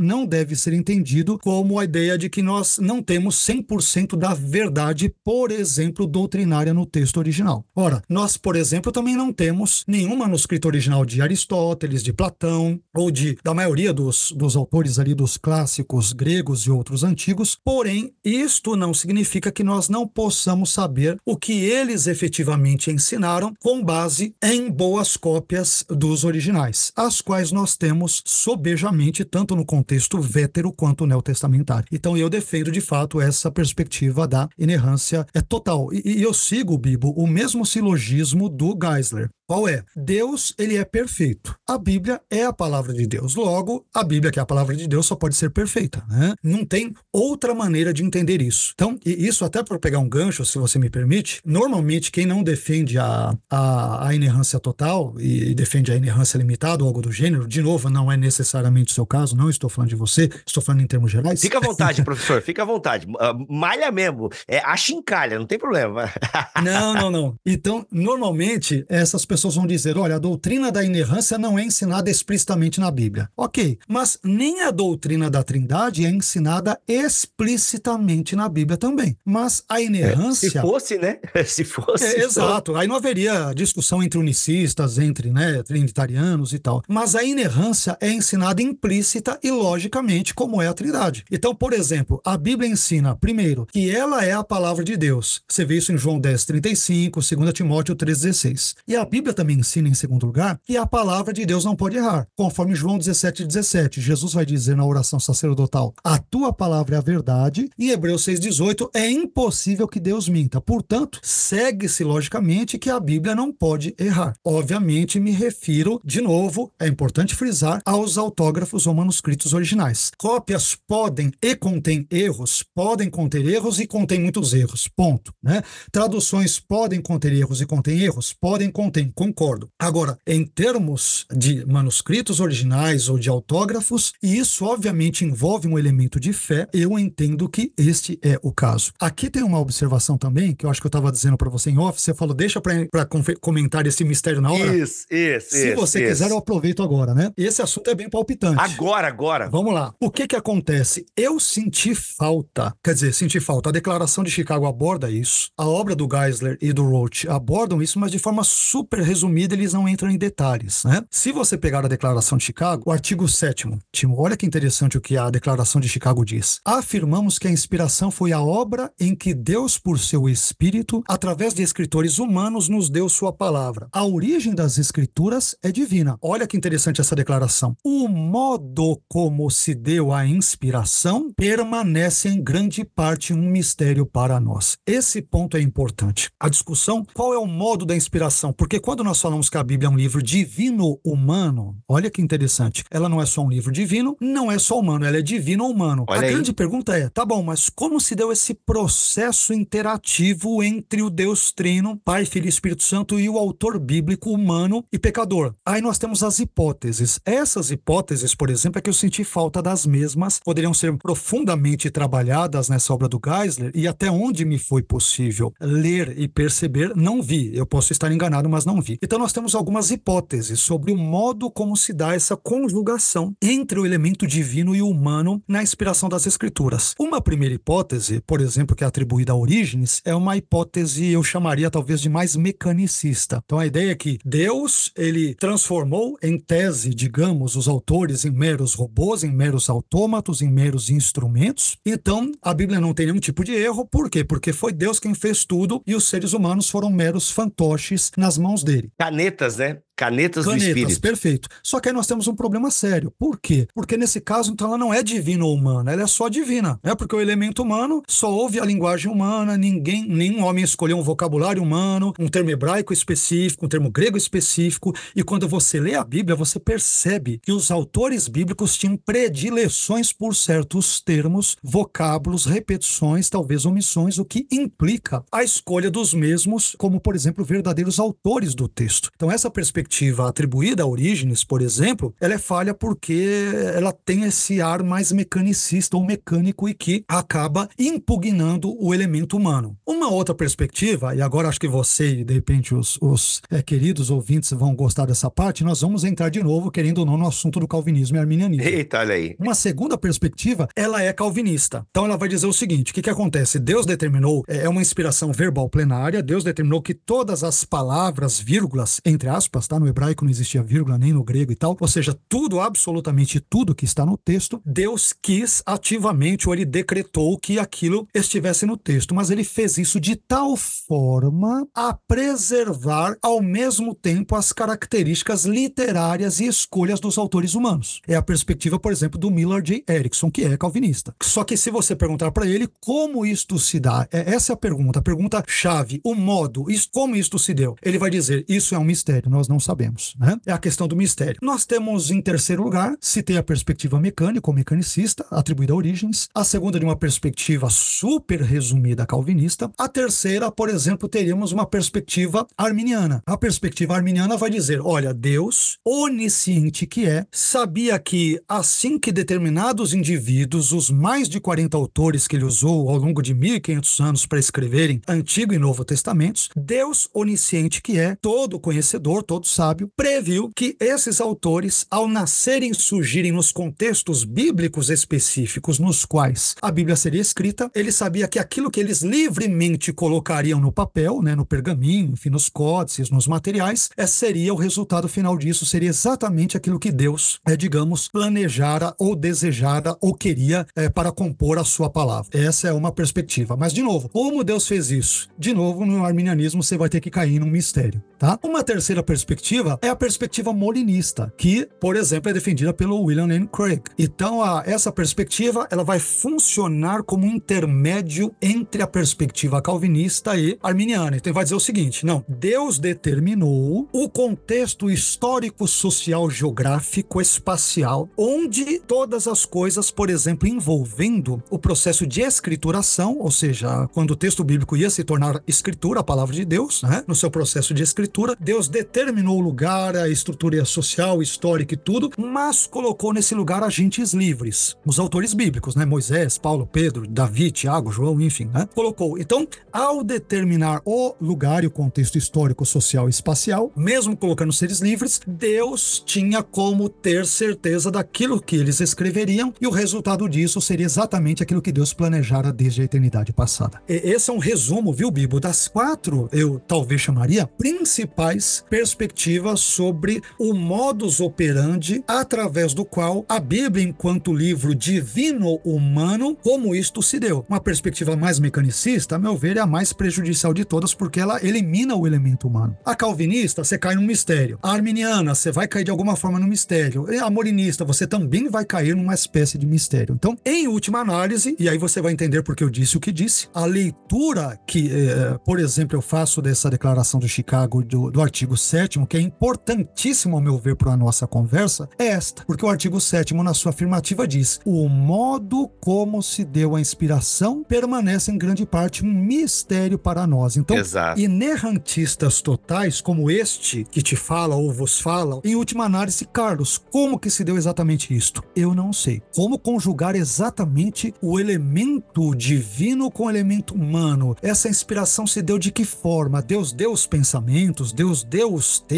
não deve ser entendido como a ideia de que nós não temos 100% da verdade, por exemplo, doutrinária no texto original. Ora, nós, por exemplo, também não temos nenhum manuscrito original de Aristóteles, de Platão ou de da maioria dos, dos autores ali dos clássicos gregos e outros antigos. Porém, isto não significa que nós não possamos saber o que eles efetivamente ensinaram com base em boas cópias dos originais, as quais nós temos sobejamente tanto no contexto vétero quanto neotestamentário. Então eu defendo de fato essa perspectiva da inerrância é total. E, e eu sigo, Bibo, o mesmo silogismo do Geisler. Qual é? Deus, ele é perfeito. A Bíblia é a palavra de Deus. Logo, a Bíblia, que é a palavra de Deus, só pode ser perfeita. Né? Não tem outra maneira de entender isso. Então, isso até para pegar um gancho, se você me permite, normalmente quem não defende a, a, a inerrância total e defende a inerrância limitada ou algo do gênero, de novo, não é necessariamente o seu caso, não estou falando de você, estou falando em termos gerais. Fica à vontade, professor, fica à vontade. Uh, malha mesmo, é, achincalha, não tem problema. não, não, não. Então, normalmente, essas pessoas pessoas vão dizer: olha, a doutrina da inerrância não é ensinada explicitamente na Bíblia. Ok, mas nem a doutrina da Trindade é ensinada explicitamente na Bíblia também. Mas a inerrância. É, se fosse, né? se fosse. É, exato. Aí não haveria discussão entre unicistas, entre né, trinitarianos e tal. Mas a inerrância é ensinada implícita e logicamente, como é a Trindade. Então, por exemplo, a Bíblia ensina, primeiro, que ela é a palavra de Deus. Você vê isso em João 10, 35, 2 Timóteo 3,16. E a Bíblia também ensina, em segundo lugar, que a palavra de Deus não pode errar. Conforme João 17, 17, Jesus vai dizer na oração sacerdotal: A tua palavra é a verdade. Em Hebreus 6, 18, é impossível que Deus minta. Portanto, segue-se logicamente que a Bíblia não pode errar. Obviamente, me refiro, de novo, é importante frisar, aos autógrafos ou manuscritos originais. Cópias podem e contêm erros, podem conter erros e contêm muitos erros. Ponto. Né? Traduções podem conter erros e contêm erros, podem conter concordo. Agora, em termos de manuscritos originais ou de autógrafos, e isso obviamente envolve um elemento de fé, eu entendo que este é o caso. Aqui tem uma observação também, que eu acho que eu estava dizendo para você em off, você falou, deixa para comentar esse mistério na hora. Isso, isso, Se isso, você isso. quiser, eu aproveito agora, né? Esse assunto é bem palpitante. Agora Agora, agora. Vamos lá. O que que acontece? Eu senti falta, quer dizer, senti falta. A Declaração de Chicago aborda isso. A obra do Geisler e do Roach abordam isso, mas de forma super resumida, eles não entram em detalhes, né? Se você pegar a Declaração de Chicago, o artigo 7 Timo, olha que interessante o que a Declaração de Chicago diz. Afirmamos que a inspiração foi a obra em que Deus, por seu Espírito, através de escritores humanos, nos deu sua palavra. A origem das escrituras é divina. Olha que interessante essa declaração. O modo como se deu a inspiração permanece em grande parte um mistério para nós. Esse ponto é importante. A discussão, qual é o modo da inspiração? Porque quando nós falamos que a Bíblia é um livro divino humano, olha que interessante. Ela não é só um livro divino, não é só humano, ela é divino humano. Olha a aí. grande pergunta é: tá bom, mas como se deu esse processo interativo entre o Deus Trino, Pai, Filho e Espírito Santo e o autor bíblico humano e pecador? Aí nós temos as hipóteses. Essas hipóteses, por exemplo, é que eu senti falta das mesmas, poderiam ser profundamente trabalhadas nessa obra do Geisler e até onde me foi possível ler e perceber, não vi. Eu posso estar enganado, mas não vi. Então nós temos algumas hipóteses sobre o modo como se dá essa conjugação entre o elemento divino e humano na inspiração das escrituras. Uma primeira hipótese, por exemplo, que é atribuída a Orígenes, é uma hipótese eu chamaria talvez de mais mecanicista. Então a ideia é que Deus, ele transformou em tese, digamos, os autores em meros robôs, em meros autômatos, em meros instrumentos. Então a Bíblia não tem nenhum tipo de erro, por quê? Porque foi Deus quem fez tudo e os seres humanos foram meros fantoches nas mãos dele. Canetas, né? Canetas, do Planetas, Espírito. perfeito. Só que aí nós temos um problema sério. Por quê? Porque nesse caso, então, ela não é divina ou humana, ela é só divina. É porque o elemento humano só ouve a linguagem humana, ninguém, nenhum homem escolheu um vocabulário humano, um termo hebraico específico, um termo grego específico. E quando você lê a Bíblia, você percebe que os autores bíblicos tinham predileções por certos termos, vocábulos, repetições, talvez omissões, o que implica a escolha dos mesmos, como, por exemplo, verdadeiros autores do texto. Então, essa perspectiva atribuída a Orígenes, por exemplo, ela é falha porque ela tem esse ar mais mecanicista ou mecânico e que acaba impugnando o elemento humano. Uma outra perspectiva, e agora acho que você e de repente os, os eh, queridos ouvintes vão gostar dessa parte, nós vamos entrar de novo, querendo ou não, no assunto do calvinismo e arminianismo. Eita, olha aí. Uma segunda perspectiva, ela é calvinista. Então ela vai dizer o seguinte: o que, que acontece? Deus determinou, é é uma inspiração verbal plenária, Deus determinou que todas as palavras, vírgulas, entre aspas, tá? No hebraico não existia vírgula, nem no grego e tal. Ou seja, tudo, absolutamente tudo que está no texto, Deus quis ativamente, ou ele decretou que aquilo estivesse no texto. Mas ele fez isso de tal forma a preservar ao mesmo tempo as características literárias e escolhas dos autores humanos. É a perspectiva, por exemplo, do Miller J. Erickson, que é calvinista. Só que se você perguntar para ele como isto se dá, é essa é a pergunta, a pergunta chave, o modo, como isto se deu. Ele vai dizer, isso é um mistério, nós não sabemos, né? É a questão do mistério. Nós temos em terceiro lugar, citei a perspectiva mecânica ou mecanicista, atribuída a origens. A segunda de uma perspectiva super resumida calvinista. A terceira, por exemplo, teríamos uma perspectiva arminiana. A perspectiva arminiana vai dizer, olha, Deus, onisciente que é, sabia que assim que determinados indivíduos, os mais de 40 autores que ele usou ao longo de 1500 anos para escreverem Antigo e Novo Testamentos, Deus onisciente que é, todo conhecedor, todo sábio, previu que esses autores, ao nascerem e surgirem nos contextos bíblicos específicos nos quais a Bíblia seria escrita, ele sabia que aquilo que eles livremente colocariam no papel, né, no pergaminho, enfim, nos códices, nos materiais, é, seria o resultado final disso, seria exatamente aquilo que Deus, é, digamos, planejara ou desejara ou queria é, para compor a sua palavra. Essa é uma perspectiva. Mas, de novo, como Deus fez isso? De novo, no arminianismo, você vai ter que cair num mistério. Tá? Uma terceira perspectiva é a perspectiva molinista, que, por exemplo, é defendida pelo William Lane Craig. Então, a, essa perspectiva ela vai funcionar como um intermédio entre a perspectiva calvinista e arminiana. Então, vai dizer o seguinte: não, Deus determinou o contexto histórico, social, geográfico, espacial, onde todas as coisas, por exemplo, envolvendo o processo de escrituração, ou seja, quando o texto bíblico ia se tornar escritura, a palavra de Deus, né, no seu processo de escritura, Deus determinou o lugar, a estrutura social, histórica e tudo, mas colocou nesse lugar agentes livres, os autores bíblicos, né? Moisés, Paulo, Pedro, Davi, Tiago, João, enfim, né? Colocou. Então, ao determinar o lugar e o contexto histórico, social e espacial, mesmo colocando seres livres, Deus tinha como ter certeza daquilo que eles escreveriam e o resultado disso seria exatamente aquilo que Deus planejara desde a eternidade passada. E esse é um resumo, viu, Bibo, das quatro, eu talvez chamaria, principais perspectivas sobre o modus operandi através do qual a Bíblia, enquanto livro divino humano, como isto se deu. Uma perspectiva mais mecanicista, a meu ver, é a mais prejudicial de todas, porque ela elimina o elemento humano. A calvinista, você cai num mistério. A arminiana, você vai cair de alguma forma no mistério. E a molinista, você também vai cair numa espécie de mistério. Então, em última análise, e aí você vai entender porque eu disse o que disse, a leitura que, eh, por exemplo, eu faço dessa declaração do Chicago do, do artigo 7 que é importantíssimo ao meu ver para a nossa conversa, é esta. Porque o artigo 7 na sua afirmativa diz: o modo como se deu a inspiração permanece em grande parte um mistério para nós. Então, Exato. inerrantistas totais como este que te fala ou vos fala, em última análise, Carlos, como que se deu exatamente isto? Eu não sei. Como conjugar exatamente o elemento divino com o elemento humano? Essa inspiração se deu de que forma? Deus deu os pensamentos, Deus deu os textos,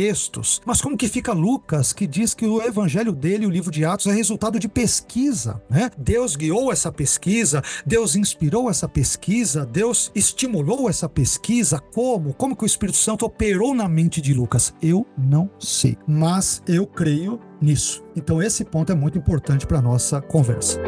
mas como que fica Lucas, que diz que o evangelho dele, o livro de Atos, é resultado de pesquisa, né? Deus guiou essa pesquisa, Deus inspirou essa pesquisa, Deus estimulou essa pesquisa, como? Como que o Espírito Santo operou na mente de Lucas? Eu não sei, mas eu creio nisso. Então esse ponto é muito importante para nossa conversa.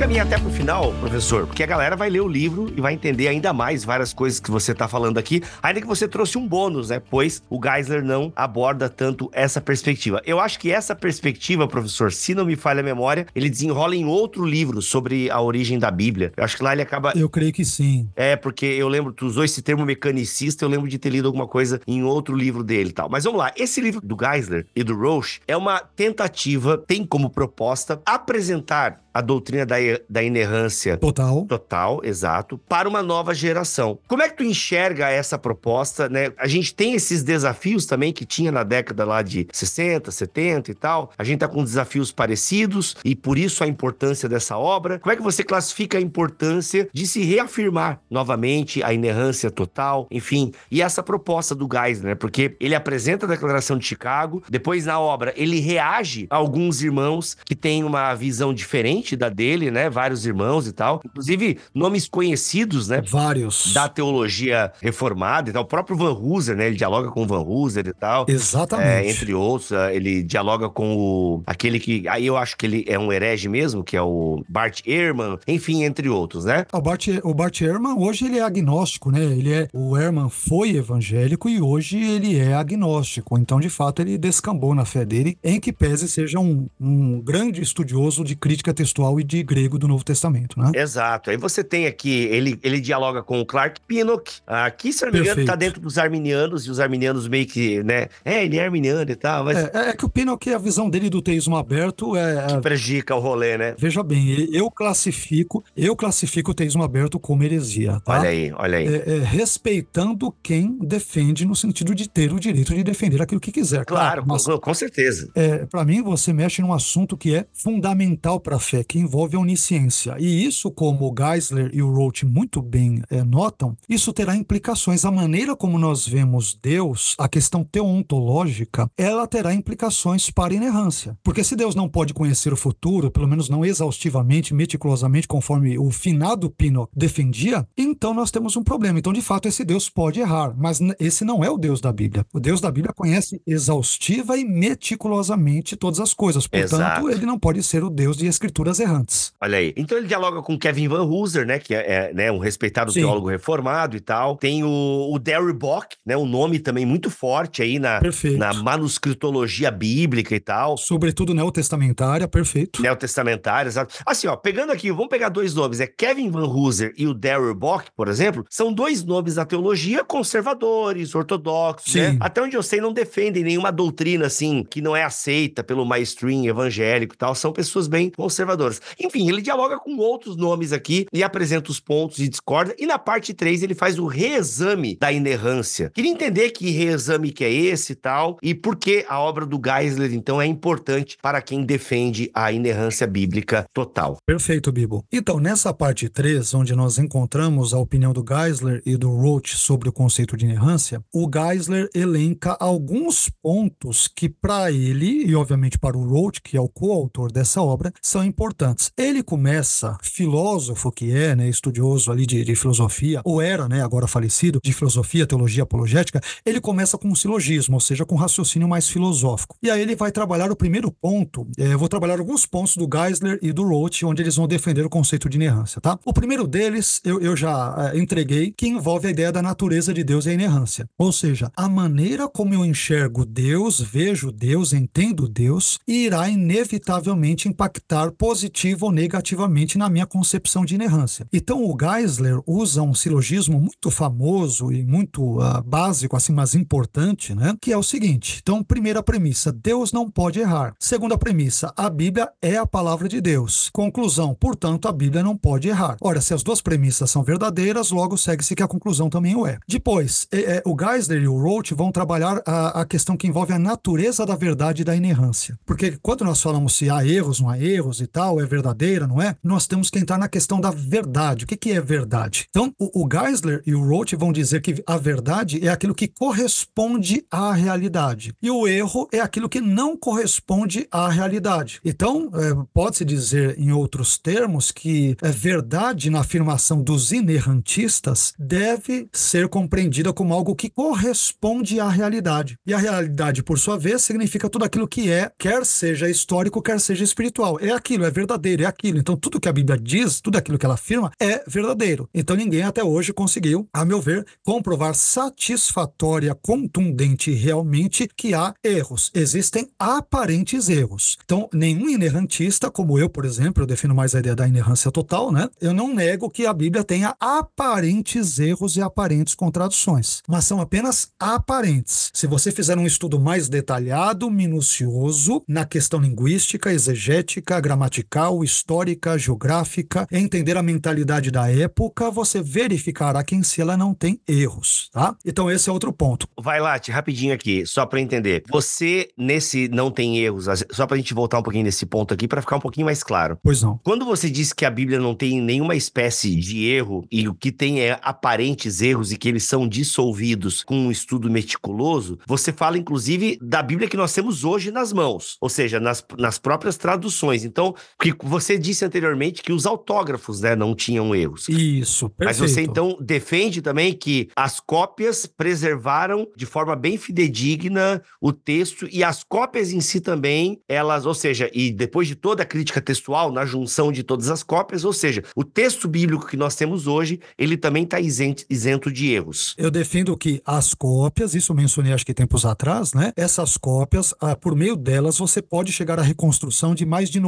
Caminhar até pro final, professor, porque a galera vai ler o livro e vai entender ainda mais várias coisas que você tá falando aqui, ainda que você trouxe um bônus, né? Pois o Geisler não aborda tanto essa perspectiva. Eu acho que essa perspectiva, professor, se não me falha a memória, ele desenrola em outro livro sobre a origem da Bíblia. Eu acho que lá ele acaba. Eu creio que sim. É, porque eu lembro, tu usou esse termo mecanicista, eu lembro de ter lido alguma coisa em outro livro dele e tal. Mas vamos lá, esse livro do Geisler e do Roche é uma tentativa, tem como proposta apresentar a doutrina da, da inerrância total. Total, exato, para uma nova geração. Como é que tu enxerga essa proposta, né? A gente tem esses desafios também que tinha na década lá de 60, 70 e tal. A gente tá com desafios parecidos e por isso a importância dessa obra. Como é que você classifica a importância de se reafirmar novamente a inerrância total, enfim, e essa proposta do Geisler, né? Porque ele apresenta a Declaração de Chicago, depois na obra ele reage a alguns irmãos que têm uma visão diferente da dele, né? Vários irmãos e tal. Inclusive, nomes conhecidos, né? Vários. Da teologia reformada e tal. O próprio Van Hooser, né? Ele dialoga com o Van Hooser e tal. Exatamente. É, entre outros, é, ele dialoga com o... Aquele que... Aí eu acho que ele é um herege mesmo, que é o Bart Ehrman. Enfim, entre outros, né? O Bart, o Bart Ehrman, hoje ele é agnóstico, né? Ele é... O Ehrman foi evangélico e hoje ele é agnóstico. Então, de fato, ele descambou na fé dele, em que pese seja um, um grande estudioso de crítica textual textual e de grego do Novo Testamento, né? Exato. Aí você tem aqui, ele, ele dialoga com o Clark Pinnock. Aqui, se não me engano, tá dentro dos arminianos, e os arminianos meio que, né? É, ele é arminiano e tal, mas... É, é que o Pinnock, a visão dele do teísmo aberto é... Que prejudica o rolê, né? Veja bem, eu classifico, eu classifico o teísmo aberto como heresia, tá? Olha aí, olha aí. É, é, respeitando quem defende no sentido de ter o direito de defender aquilo que quiser. Claro, claro mas, com, com certeza. É, para mim, você mexe num assunto que é fundamental para a fé, que envolve a onisciência. E isso, como o Geisler e o Roth muito bem é, notam, isso terá implicações. A maneira como nós vemos Deus, a questão teontológica, ela terá implicações para a inerrância. Porque se Deus não pode conhecer o futuro, pelo menos não exaustivamente, meticulosamente, conforme o finado Pino defendia, então nós temos um problema. Então, de fato, esse Deus pode errar, mas esse não é o Deus da Bíblia. O Deus da Bíblia conhece exaustiva e meticulosamente todas as coisas. Portanto, Exato. ele não pode ser o Deus de escrituras errantes. Olha aí. Então ele dialoga com Kevin Van Hooser, né? Que é, é né, um respeitado Sim. teólogo reformado e tal. Tem o, o Derry Bock, né? Um nome também muito forte aí na, na manuscritologia bíblica e tal. Sobretudo neotestamentária, perfeito. Neotestamentária, exato. Assim, ó, pegando aqui, vamos pegar dois nomes. É Kevin Van Hooser e o Derry Bock, por exemplo, são dois nomes da teologia conservadores, ortodoxos, né? Sim. né? Até onde eu sei, não defendem nenhuma doutrina, assim, que não é aceita pelo mainstream evangélico e tal. São pessoas bem conservadoras. Enfim, ele dialoga com outros nomes aqui e apresenta os pontos de discórdia. E na parte 3 ele faz o reexame da inerrância. Queria entender que reexame que é esse e tal, e por que a obra do Geisler, então, é importante para quem defende a inerrância bíblica total. Perfeito, Bibo. Então, nessa parte 3, onde nós encontramos a opinião do Geisler e do Roach sobre o conceito de inerrância, o Geisler elenca alguns pontos que, para ele, e obviamente para o Roach, que é o coautor dessa obra, são importantes. Ele começa, filósofo que é, né, estudioso ali de, de filosofia, ou era, né, agora falecido, de filosofia, teologia apologética, ele começa com um silogismo, ou seja, com um raciocínio mais filosófico. E aí ele vai trabalhar o primeiro ponto, é, vou trabalhar alguns pontos do Geisler e do Roth, onde eles vão defender o conceito de inerrância, tá? O primeiro deles, eu, eu já é, entreguei, que envolve a ideia da natureza de Deus e a inerrância. Ou seja, a maneira como eu enxergo Deus, vejo Deus, entendo Deus, irá inevitavelmente impactar positivo ou negativamente na minha concepção de inerrância. Então o Geisler usa um silogismo muito famoso e muito uh, básico, assim, mas importante, né? Que é o seguinte. Então, primeira premissa, Deus não pode errar. Segunda premissa, a Bíblia é a palavra de Deus. Conclusão, portanto, a Bíblia não pode errar. Ora, se as duas premissas são verdadeiras, logo segue-se que a conclusão também o é. Depois, é, é, o Geisler e o Roth vão trabalhar a, a questão que envolve a natureza da verdade e da inerrância. Porque quando nós falamos se há erros, não há erros e tal, é verdadeira, não é? Nós temos que entrar na questão da verdade. O que, que é verdade? Então, o, o Geisler e o Roth vão dizer que a verdade é aquilo que corresponde à realidade. E o erro é aquilo que não corresponde à realidade. Então, é, pode-se dizer, em outros termos, que é verdade na afirmação dos inerrantistas deve ser compreendida como algo que corresponde à realidade. E a realidade, por sua vez, significa tudo aquilo que é, quer seja histórico, quer seja espiritual. É aquilo, é verdadeiro, é aquilo. Então, tudo que a Bíblia diz, tudo aquilo que ela afirma, é verdadeiro. Então, ninguém até hoje conseguiu, a meu ver, comprovar satisfatória, contundente realmente que há erros. Existem aparentes erros. Então, nenhum inerrantista, como eu, por exemplo, eu defino mais a ideia da inerrância total, né? Eu não nego que a Bíblia tenha aparentes erros e aparentes contradições, mas são apenas aparentes. Se você fizer um estudo mais detalhado, minucioso, na questão linguística, exegética, gramatical, histórica, geográfica, entender a mentalidade da época, você verificará que em si ela não tem erros, tá? Então esse é outro ponto. Vai lá, rapidinho aqui, só para entender. Você nesse não tem erros, só pra gente voltar um pouquinho nesse ponto aqui para ficar um pouquinho mais claro. Pois não. Quando você diz que a Bíblia não tem nenhuma espécie de erro e o que tem é aparentes erros e que eles são dissolvidos com um estudo meticuloso, você fala inclusive da Bíblia que nós temos hoje nas mãos, ou seja, nas, nas próprias traduções. Então, que você disse anteriormente que os autógrafos, né, não tinham erros. Isso, perfeito. Mas você então defende também que as cópias preservaram de forma bem fidedigna o texto e as cópias em si também, elas, ou seja, e depois de toda a crítica textual, na junção de todas as cópias, ou seja, o texto bíblico que nós temos hoje, ele também está isento, de erros. Eu defendo que as cópias, isso mencionei acho que tempos atrás, né? Essas cópias, ah, por meio delas, você pode chegar à reconstrução de mais de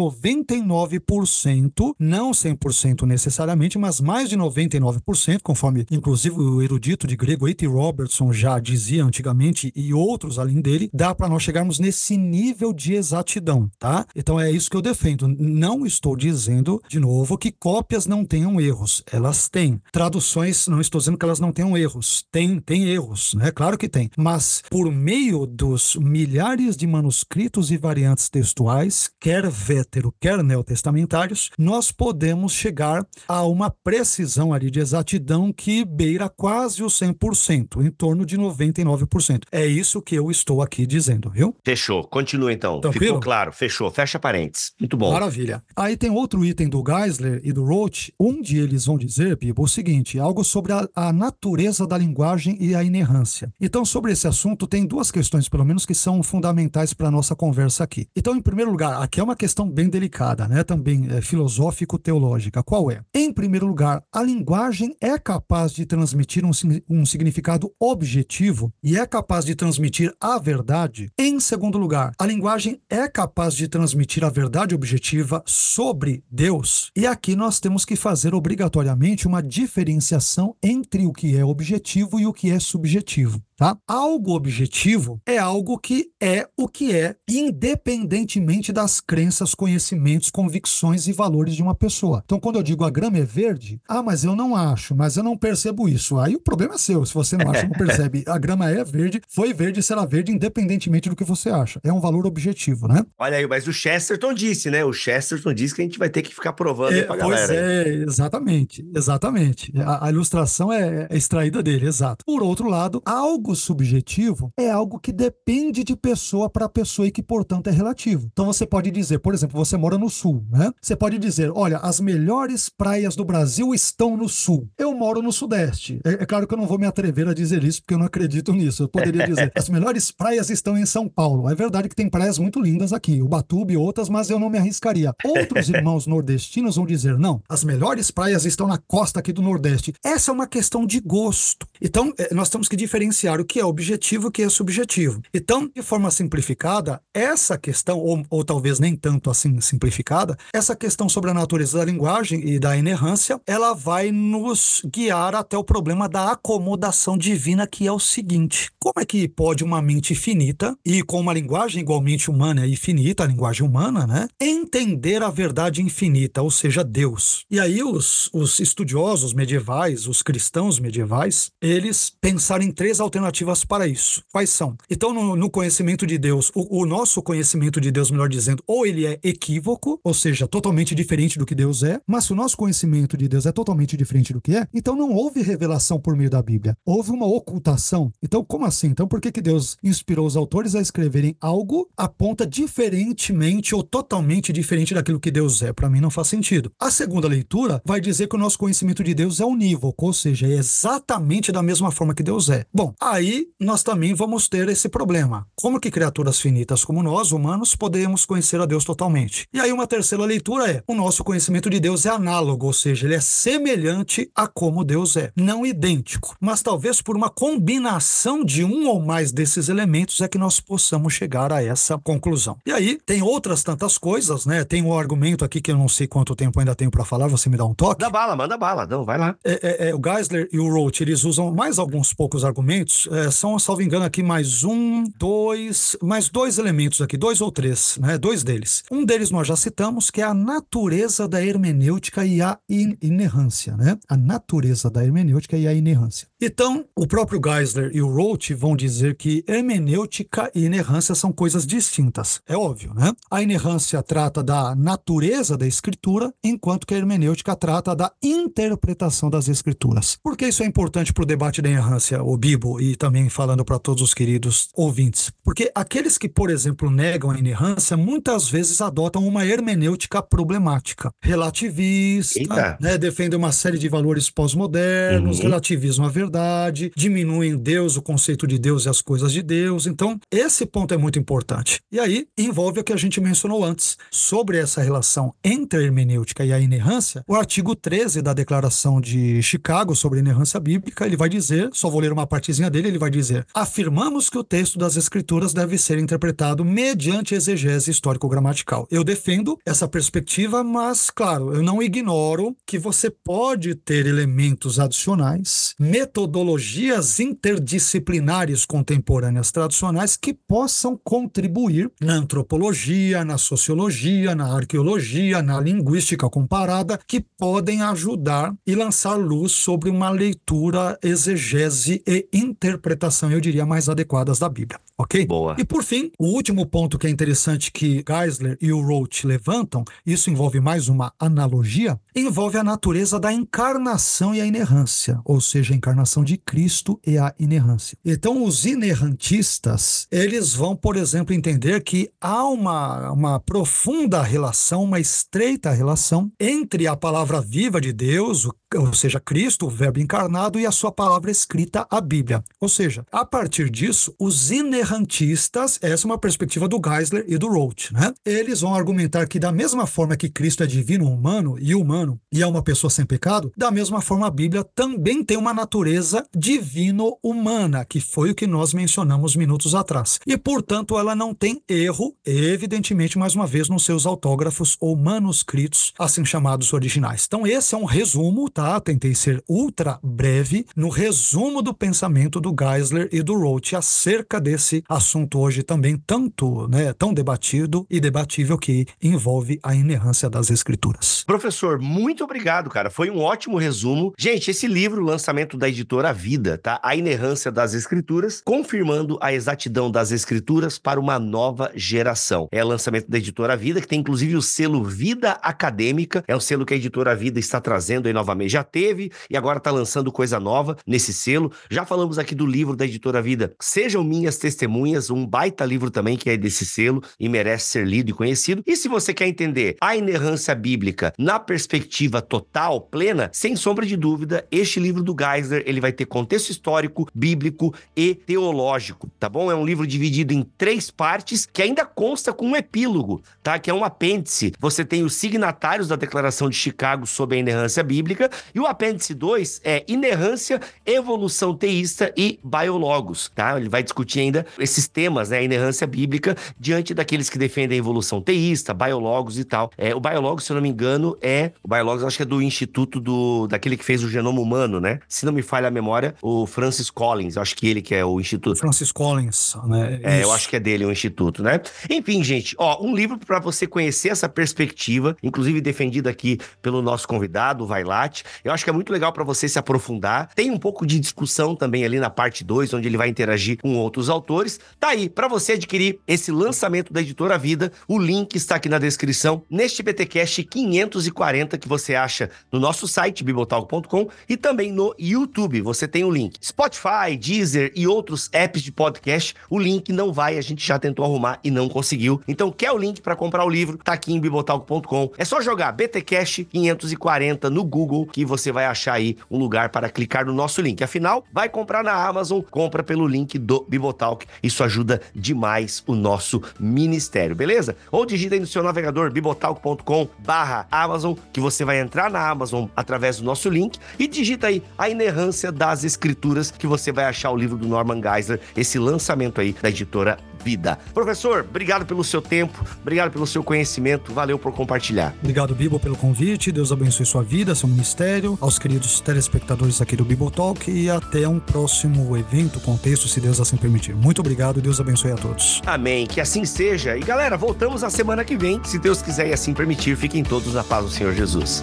99%, não 100% necessariamente, mas mais de 99%, conforme inclusive o erudito de grego A.T. Robertson já dizia antigamente e outros além dele, dá para nós chegarmos nesse nível de exatidão, tá? Então é isso que eu defendo. Não estou dizendo, de novo, que cópias não tenham erros. Elas têm. Traduções, não estou dizendo que elas não tenham erros. Tem, tem erros, né? Claro que tem. Mas por meio dos milhares de manuscritos e variantes textuais, quer vétero, quer neotestamentários, nós podemos chegar a uma precisão ali de exatidão que beira quase o 100%, em torno de 99%. É isso que eu estou aqui dizendo, viu? Fechou. Continua então. Tranquilo? Ficou claro. Fechou. Fecha parênteses. Muito bom. Maravilha. Aí tem outro item do Geisler e do Roth, onde eles vão dizer, Bibo, o seguinte: algo sobre a, a natureza da linguagem e a inerrância. Então, sobre esse assunto, tem duas questões, pelo menos, que são fundamentais para a nossa conversa aqui. Então, em primeiro lugar, aqui é uma questão bem delicada né, também é, filosófico-teológica. Qual é? Em primeiro lugar, a linguagem é capaz de transmitir um, um significado objetivo e é capaz de transmitir a verdade. Em segundo lugar, a linguagem é capaz de transmitir a verdade objetiva sobre Deus. E aqui nós temos que fazer obrigatoriamente uma diferenciação entre o que é objetivo e o que é subjetivo. Tá? Algo objetivo é algo que é o que é, independentemente das crenças, conhecimentos, convicções e valores de uma pessoa. Então, quando eu digo a grama é verde, ah, mas eu não acho, mas eu não percebo isso. Aí o problema é seu. Se você não acha, não percebe. A grama é verde, foi verde e será verde, independentemente do que você acha. É um valor objetivo, né? Olha aí, mas o Chesterton disse, né? O Chesterton disse que a gente vai ter que ficar provando é, aí pra galera. Pois é, exatamente, exatamente. A, a ilustração é, é extraída dele, exato. Por outro lado, algo algo subjetivo é algo que depende de pessoa para pessoa e que, portanto, é relativo. Então você pode dizer, por exemplo, você mora no sul, né? Você pode dizer, olha, as melhores praias do Brasil estão no sul. Eu moro no sudeste. É, é claro que eu não vou me atrever a dizer isso porque eu não acredito nisso. Eu poderia dizer, as melhores praias estão em São Paulo. É verdade que tem praias muito lindas aqui, Ubatuba e outras, mas eu não me arriscaria. Outros irmãos nordestinos vão dizer, não, as melhores praias estão na costa aqui do Nordeste. Essa é uma questão de gosto. Então, é, nós temos que diferenciar o que é objetivo e o que é subjetivo. Então, de forma simplificada, essa questão, ou, ou talvez nem tanto assim simplificada, essa questão sobre a natureza da linguagem e da inerrância, ela vai nos guiar até o problema da acomodação divina, que é o seguinte: como é que pode uma mente finita e com uma linguagem igualmente humana e finita, a linguagem humana, né, entender a verdade infinita, ou seja, Deus? E aí os, os estudiosos medievais, os cristãos medievais, eles pensaram em três alternativas alternativas para isso. Quais são? Então, no, no conhecimento de Deus, o, o, nosso conhecimento de Deus, melhor dizendo, ou ele é equívoco, ou seja, totalmente diferente do que Deus é, mas se o nosso conhecimento de Deus é totalmente diferente do que é, então não houve revelação por meio da Bíblia. Houve uma ocultação. Então, como assim? Então, por que, que Deus inspirou os autores a escreverem algo aponta diferentemente ou totalmente diferente daquilo que Deus é? Para mim, não faz sentido. A segunda leitura vai dizer que o nosso conhecimento de Deus é unívoco, ou seja, é exatamente da mesma forma que Deus é. Bom, aí aí nós também vamos ter esse problema. Como que criaturas finitas como nós, humanos, podemos conhecer a Deus totalmente? E aí uma terceira leitura é: o nosso conhecimento de Deus é análogo, ou seja, ele é semelhante a como Deus é, não idêntico, mas talvez por uma combinação de um ou mais desses elementos é que nós possamos chegar a essa conclusão. E aí tem outras tantas coisas, né? Tem um argumento aqui que eu não sei quanto tempo ainda tenho para falar, você me dá um toque? Dá bala, manda bala, não, vai lá. É, é, é, o Geisler e o Roth, eles usam mais alguns poucos argumentos é, são, salvo engano, aqui mais um, dois, mais dois elementos aqui, dois ou três, né? Dois deles. Um deles nós já citamos, que é a natureza da hermenêutica e a inerrância, né? A natureza da hermenêutica e a inerrância. Então, o próprio Geisler e o Roth vão dizer que hermenêutica e inerrância são coisas distintas. É óbvio, né? A inerrância trata da natureza da escritura, enquanto que a hermenêutica trata da interpretação das escrituras. Por que isso é importante para o debate da inerrância, o Bibo e também falando para todos os queridos ouvintes. Porque aqueles que, por exemplo, negam a inerrância, muitas vezes adotam uma hermenêutica problemática, relativista, né, defendem uma série de valores pós-modernos, uhum. relativizam a verdade, diminuem Deus, o conceito de Deus e as coisas de Deus. Então, esse ponto é muito importante. E aí envolve o que a gente mencionou antes sobre essa relação entre a hermenêutica e a inerrância. O artigo 13 da Declaração de Chicago sobre a inerrância bíblica, ele vai dizer, só vou ler uma partezinha dele, ele vai dizer: afirmamos que o texto das Escrituras deve ser interpretado mediante exegese histórico-gramatical. Eu defendo essa perspectiva, mas, claro, eu não ignoro que você pode ter elementos adicionais, metodologias interdisciplinares contemporâneas tradicionais que possam contribuir na antropologia, na sociologia, na arqueologia, na linguística comparada, que podem ajudar e lançar luz sobre uma leitura, exegese e interpretação interpretação, eu diria, mais adequadas da Bíblia. Ok? Boa. E por fim, o último ponto que é interessante que Geisler e o Roth levantam, isso envolve mais uma analogia, envolve a natureza da encarnação e a inerrância, ou seja, a encarnação de Cristo e a inerrância. Então, os inerrantistas, eles vão, por exemplo, entender que há uma, uma profunda relação, uma estreita relação entre a palavra viva de Deus, ou seja, Cristo, o Verbo encarnado, e a sua palavra escrita, a Bíblia. Ou seja, a partir disso, os inerrantistas, essa é uma perspectiva do Geisler e do Roth, né? Eles vão argumentar que, da mesma forma que Cristo é divino humano e humano, e é uma pessoa sem pecado, da mesma forma a Bíblia também tem uma natureza divino-humana, que foi o que nós mencionamos minutos atrás. E, portanto, ela não tem erro, evidentemente, mais uma vez, nos seus autógrafos ou manuscritos, assim chamados originais. Então, esse é um resumo, tá? Tentei ser ultra breve no resumo do pensamento do Geisler e do Roth acerca desse assunto hoje também tanto, né, tão debatido e debatível que envolve a inerrância das escrituras. Professor, muito obrigado, cara. Foi um ótimo resumo. Gente, esse livro, lançamento da editora Vida, tá? A inerrância das escrituras, confirmando a exatidão das escrituras para uma nova geração. É lançamento da editora Vida, que tem inclusive o selo Vida Acadêmica, é o selo que a editora Vida está trazendo aí novamente. Já teve e agora está lançando coisa nova nesse selo. Já falamos aqui do livro da editora Vida, Sejam Minhas Testemunhas, um baita livro também que é desse selo e merece ser lido e conhecido. E se você quer entender a inerrância bíblica na perspectiva total, plena, sem sombra de dúvida, este livro do Geisler, ele vai ter contexto histórico, bíblico e teológico, tá bom? É um livro dividido em três partes que ainda consta com um epílogo, tá? Que é um apêndice. Você tem os signatários da Declaração de Chicago sobre a inerrância bíblica e o apêndice 2 é inerrância, evolução teísta e biologos, tá? Ele vai discutir ainda esses temas, né? A inerrância bíblica diante daqueles que defendem a evolução teísta, biologos e tal. É, o biologos, se eu não me engano, é o biologos acho que é do instituto do daquele que fez o genoma humano, né? Se não me falha a memória, o Francis Collins, eu acho que ele que é o instituto. Francis Collins, né? É, Isso. eu acho que é dele o instituto, né? Enfim, gente, ó, um livro para você conhecer essa perspectiva, inclusive defendida aqui pelo nosso convidado, o Vailate. Eu acho que é muito legal para você se aprofundar. Tem um pouco de discussão também ali na parte 2, onde ele vai interagir com outros autores. Tá aí, para você adquirir esse lançamento da editora Vida, o link está aqui na descrição, neste BTcast 540 que você acha no nosso site bibotalk.com e também no YouTube. Você tem o link. Spotify, Deezer e outros apps de podcast, o link não vai, a gente já tentou arrumar e não conseguiu. Então, quer o link para comprar o livro? Tá aqui em bibotalk.com. É só jogar BTcast 540 no Google que você vai achar aí um lugar para clicar no nosso link. Afinal, vai comprar na Amazon, compra pelo link do Bibotalk. Isso ajuda demais o nosso ministério, beleza? Ou digita aí no seu navegador bibotalk.com/amazon que você vai entrar na Amazon através do nosso link e digita aí a inerrância das escrituras que você vai achar o livro do Norman Geisler, esse lançamento aí da editora Vida. Professor, obrigado pelo seu tempo, obrigado pelo seu conhecimento, valeu por compartilhar. Obrigado, Bibo, pelo convite. Deus abençoe sua vida, seu ministério, aos queridos telespectadores aqui do Bibo Talk e até um próximo evento, contexto, se Deus assim permitir. Muito obrigado, Deus abençoe a todos. Amém, que assim seja. E galera, voltamos na semana que vem, se Deus quiser e assim permitir. Fiquem todos na paz do Senhor Jesus.